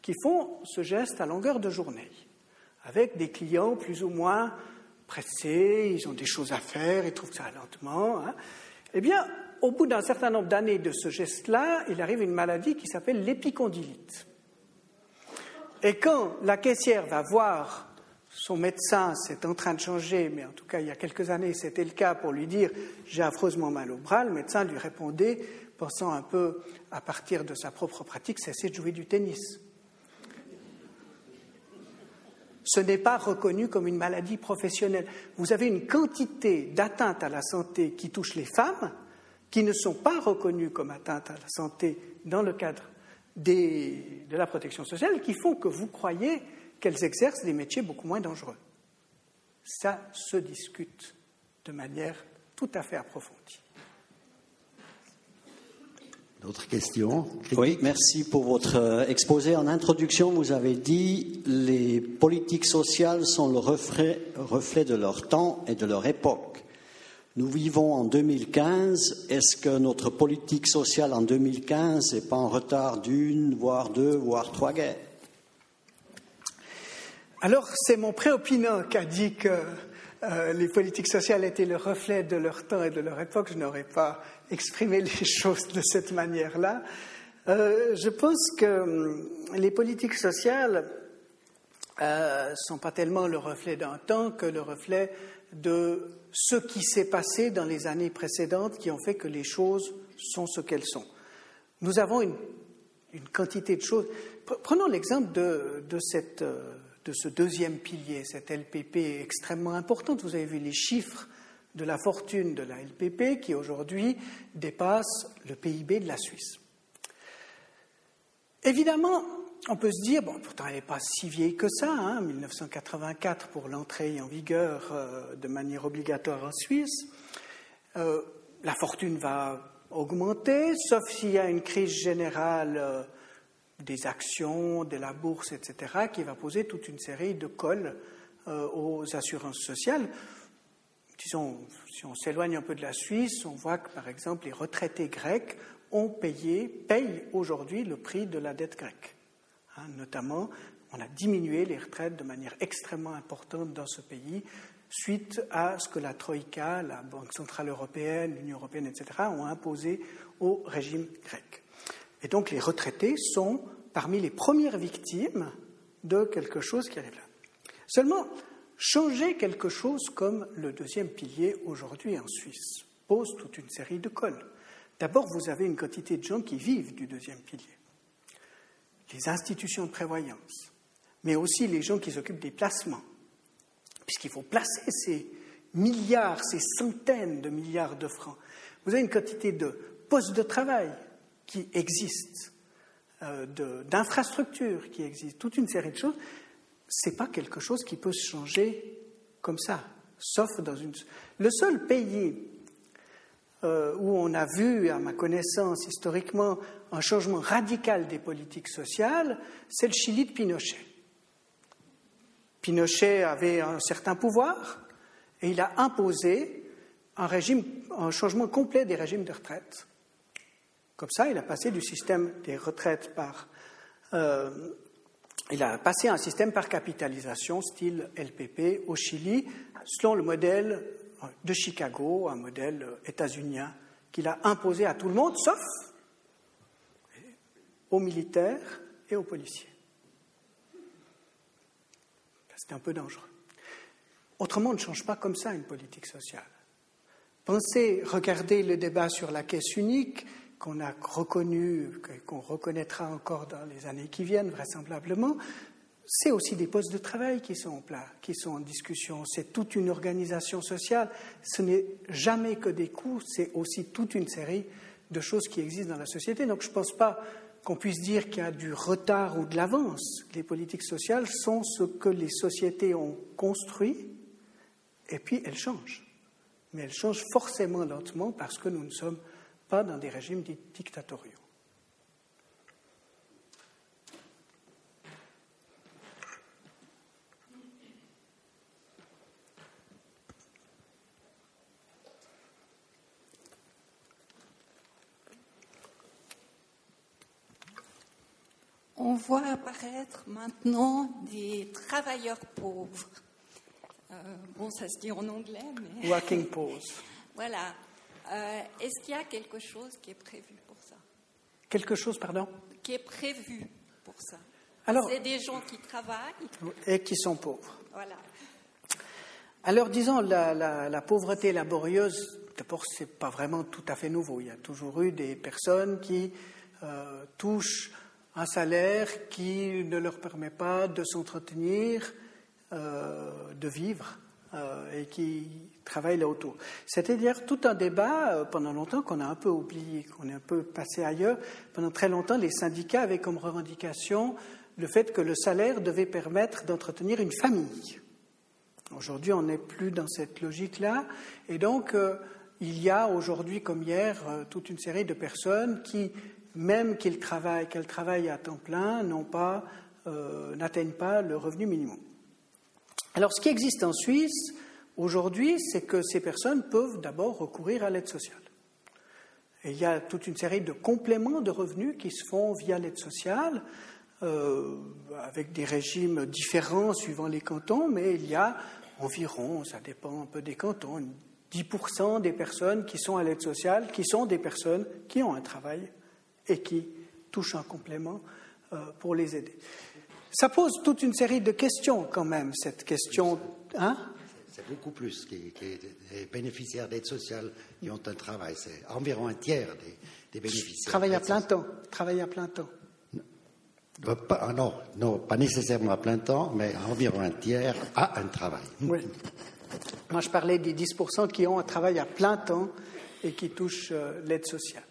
qui font ce geste à longueur de journée, avec des clients plus ou moins pressés, ils ont des choses à faire, ils trouvent ça lentement. Hein. Eh bien, au bout d'un certain nombre d'années de ce geste-là, il arrive une maladie qui s'appelle l'épicondylite. Et quand la caissière va voir son médecin, c'est en train de changer, mais en tout cas il y a quelques années c'était le cas, pour lui dire j'ai affreusement mal au bras, le médecin lui répondait, pensant un peu à partir de sa propre pratique, cesser de jouer du tennis ce n'est pas reconnu comme une maladie professionnelle. Vous avez une quantité d'atteintes à la santé qui touchent les femmes qui ne sont pas reconnues comme atteintes à la santé dans le cadre de la protection sociale qui font que vous croyez qu'elles exercent des métiers beaucoup moins dangereux. Ça se discute de manière tout à fait approfondie. D'autres questions? Oui, merci pour votre euh, exposé. En introduction, vous avez dit les politiques sociales sont le reflet, reflet de leur temps et de leur époque. Nous vivons en 2015. Est-ce que notre politique sociale en 2015 n'est pas en retard d'une, voire deux, voire trois guerres? Alors, c'est mon préopinant qui a dit que euh, les politiques sociales étaient le reflet de leur temps et de leur époque. Je n'aurais pas exprimé les choses de cette manière-là. Euh, je pense que hum, les politiques sociales ne euh, sont pas tellement le reflet d'un temps que le reflet de ce qui s'est passé dans les années précédentes qui ont fait que les choses sont ce qu'elles sont. Nous avons une, quantité de choses. Prenons l'exemple de, de cette de ce deuxième pilier, cette LPP extrêmement importante. Vous avez vu les chiffres de la fortune de la LPP qui aujourd'hui dépasse le PIB de la Suisse. Évidemment, on peut se dire, bon, pourtant elle n'est pas si vieille que ça, hein, 1984 pour l'entrée en vigueur euh, de manière obligatoire en Suisse. Euh, la fortune va augmenter, sauf s'il y a une crise générale euh, des actions, de la bourse, etc., qui va poser toute une série de cols aux assurances sociales. Disons, si on s'éloigne un peu de la Suisse, on voit que, par exemple, les retraités grecs ont payé, payent aujourd'hui le prix de la dette grecque. Hein, notamment, on a diminué les retraites de manière extrêmement importante dans ce pays suite à ce que la Troïka, la Banque centrale européenne, l'Union européenne, etc., ont imposé au régime grec. Et donc les retraités sont parmi les premières victimes de quelque chose qui arrive là. Seulement, changer quelque chose comme le deuxième pilier aujourd'hui en Suisse pose toute une série de cols. D'abord, vous avez une quantité de gens qui vivent du deuxième pilier. Les institutions de prévoyance, mais aussi les gens qui s'occupent des placements, puisqu'il faut placer ces milliards, ces centaines de milliards de francs. Vous avez une quantité de postes de travail, qui existent, euh, d'infrastructures qui existent, toute une série de choses, ce n'est pas quelque chose qui peut se changer comme ça, sauf dans une. Le seul pays euh, où on a vu, à ma connaissance, historiquement, un changement radical des politiques sociales, c'est le Chili de Pinochet. Pinochet avait un certain pouvoir et il a imposé un, changement complet des régimes de retraite comme ça, il a passé du système des retraites par. Euh, il a passé un système par capitalisation, style LPP, au Chili, selon le modèle de Chicago, un modèle états-unien qu'il a imposé à tout le monde, sauf aux militaires et aux policiers. C'est un peu dangereux. Autrement, on ne change pas comme ça une politique sociale. Pensez, regardez le débat sur la caisse unique, qu'on a reconnu, qu'on reconnaîtra encore dans les années qui viennent, vraisemblablement, c'est aussi des postes de travail qui sont en plat, qui sont en discussion. C'est toute une organisation sociale. Ce n'est jamais que des coûts, c'est aussi toute une série de choses qui existent dans la société. Donc je ne pense pas qu'on puisse dire qu'il y a du retard ou de l'avance. Les politiques sociales sont ce que les sociétés ont construit, et puis elles changent. Mais elles changent forcément lentement parce que nous ne sommes pas dans des régimes dictatoriaux. On voit apparaître maintenant des travailleurs pauvres. Euh, bon, ça se dit en anglais, mais. Working poor. voilà. Euh, est-ce qu'il y a quelque chose qui est prévu pour ça? Quelque chose, pardon? Qui est prévu pour ça? Alors. C'est des gens qui travaillent. Et qui sont pauvres. Voilà. Alors, disons, la, la pauvreté laborieuse, d'abord, ce n'est pas vraiment tout à fait nouveau. Il y a toujours eu des personnes qui euh, touchent un salaire qui ne leur permet pas de s'entretenir, euh, de vivre euh, et qui travaillent là autour. C'est-à-dire tout un débat euh, pendant longtemps qu'on a un peu oublié, qu'on est un peu passé ailleurs. Pendant très longtemps, les syndicats avaient comme revendication le fait que le salaire devait permettre d'entretenir une famille. Aujourd'hui, on n'est plus dans cette logique-là. Et donc, il y a aujourd'hui comme hier toute une série de personnes qui même travaillent, qu'elles travaillent à temps plein, euh, n'atteignent pas le revenu minimum. Alors, ce qui existe en Suisse aujourd'hui, c'est que ces personnes peuvent d'abord recourir à l'aide sociale. Il y a toute une série de compléments de revenus qui se font via l'aide sociale, euh, avec des régimes différents suivant les cantons, mais il y a environ, ça dépend un peu des cantons, 10% des personnes qui sont à l'aide sociale qui sont des personnes qui ont un travail et qui touchent un complément euh, pour les aider. Ça pose toute une série de questions quand même, cette question. Hein? c'est beaucoup plus qui, des bénéficiaires d'aide sociale qui ont un travail. C'est environ un tiers des, bénéficiaires. Travailler à plein temps. Travailler à plein temps. Ah, non, non, pas nécessairement à plein temps, mais environ un tiers a un travail. Oui. Moi, je parlais des 10% qui ont un travail à plein temps et qui touchent euh, l'aide sociale.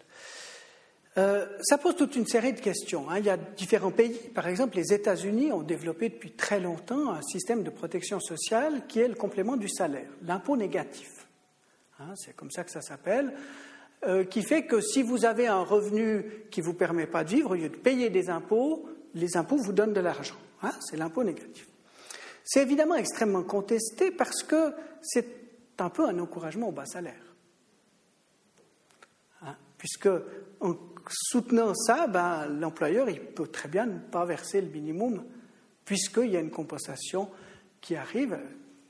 Euh, ça pose toute une série de questions. Hein. Il y a différents pays. Par exemple, les États-Unis ont développé depuis très longtemps un système de protection sociale qui est le complément du salaire, l'impôt négatif. Hein, c'est comme ça que ça s'appelle. Euh, qui fait que si vous avez un revenu qui ne vous permet pas de vivre, au lieu de payer des impôts, les impôts vous donnent de l'argent. Hein. c'est l'impôt négatif. C'est évidemment extrêmement contesté parce que c'est un peu un encouragement au bas salaire. puisque soutenant ça, ben, l'employeur peut très bien ne pas verser le minimum, puisqu'il y a une compensation qui arrive.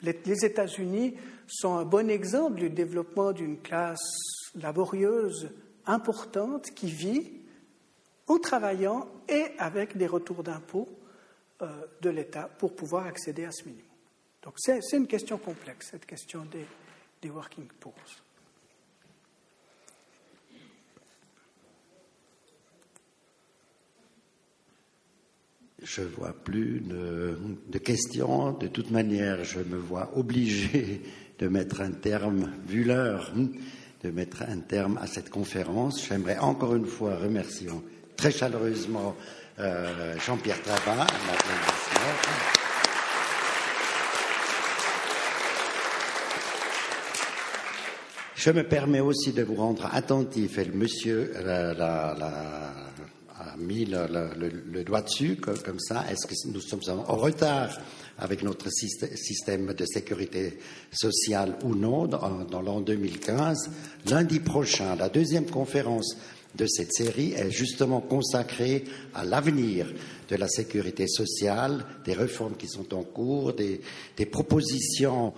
Les, États-Unis sont un bon exemple du développement d'une classe laborieuse importante qui vit en travaillant et avec des retours d'impôts euh, de l'État pour pouvoir accéder à ce minimum. Donc c'est une question complexe, cette question des, des working poor. Je vois plus de, questions. De toute manière, je me vois obligé de mettre un terme, vu l'heure, de mettre un terme à cette conférence. J'aimerais encore une fois remercier très chaleureusement euh, Jean-Pierre Trabat. Je me permets aussi de vous rendre attentif, et monsieur, la mis le, doigt dessus comme, ça. Est-ce que nous sommes en retard avec notre système de sécurité sociale ou non dans, l'an 2015 Lundi prochain, la deuxième conférence de cette série est justement consacrée à l'avenir de la sécurité sociale, des réformes qui sont en cours, des, propositions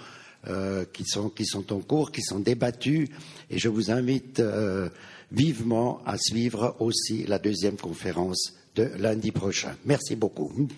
euh, qui, sont, qui sont en cours, qui sont débattues. Et je vous invite euh, vivement à suivre aussi la deuxième conférence de lundi prochain. Merci beaucoup.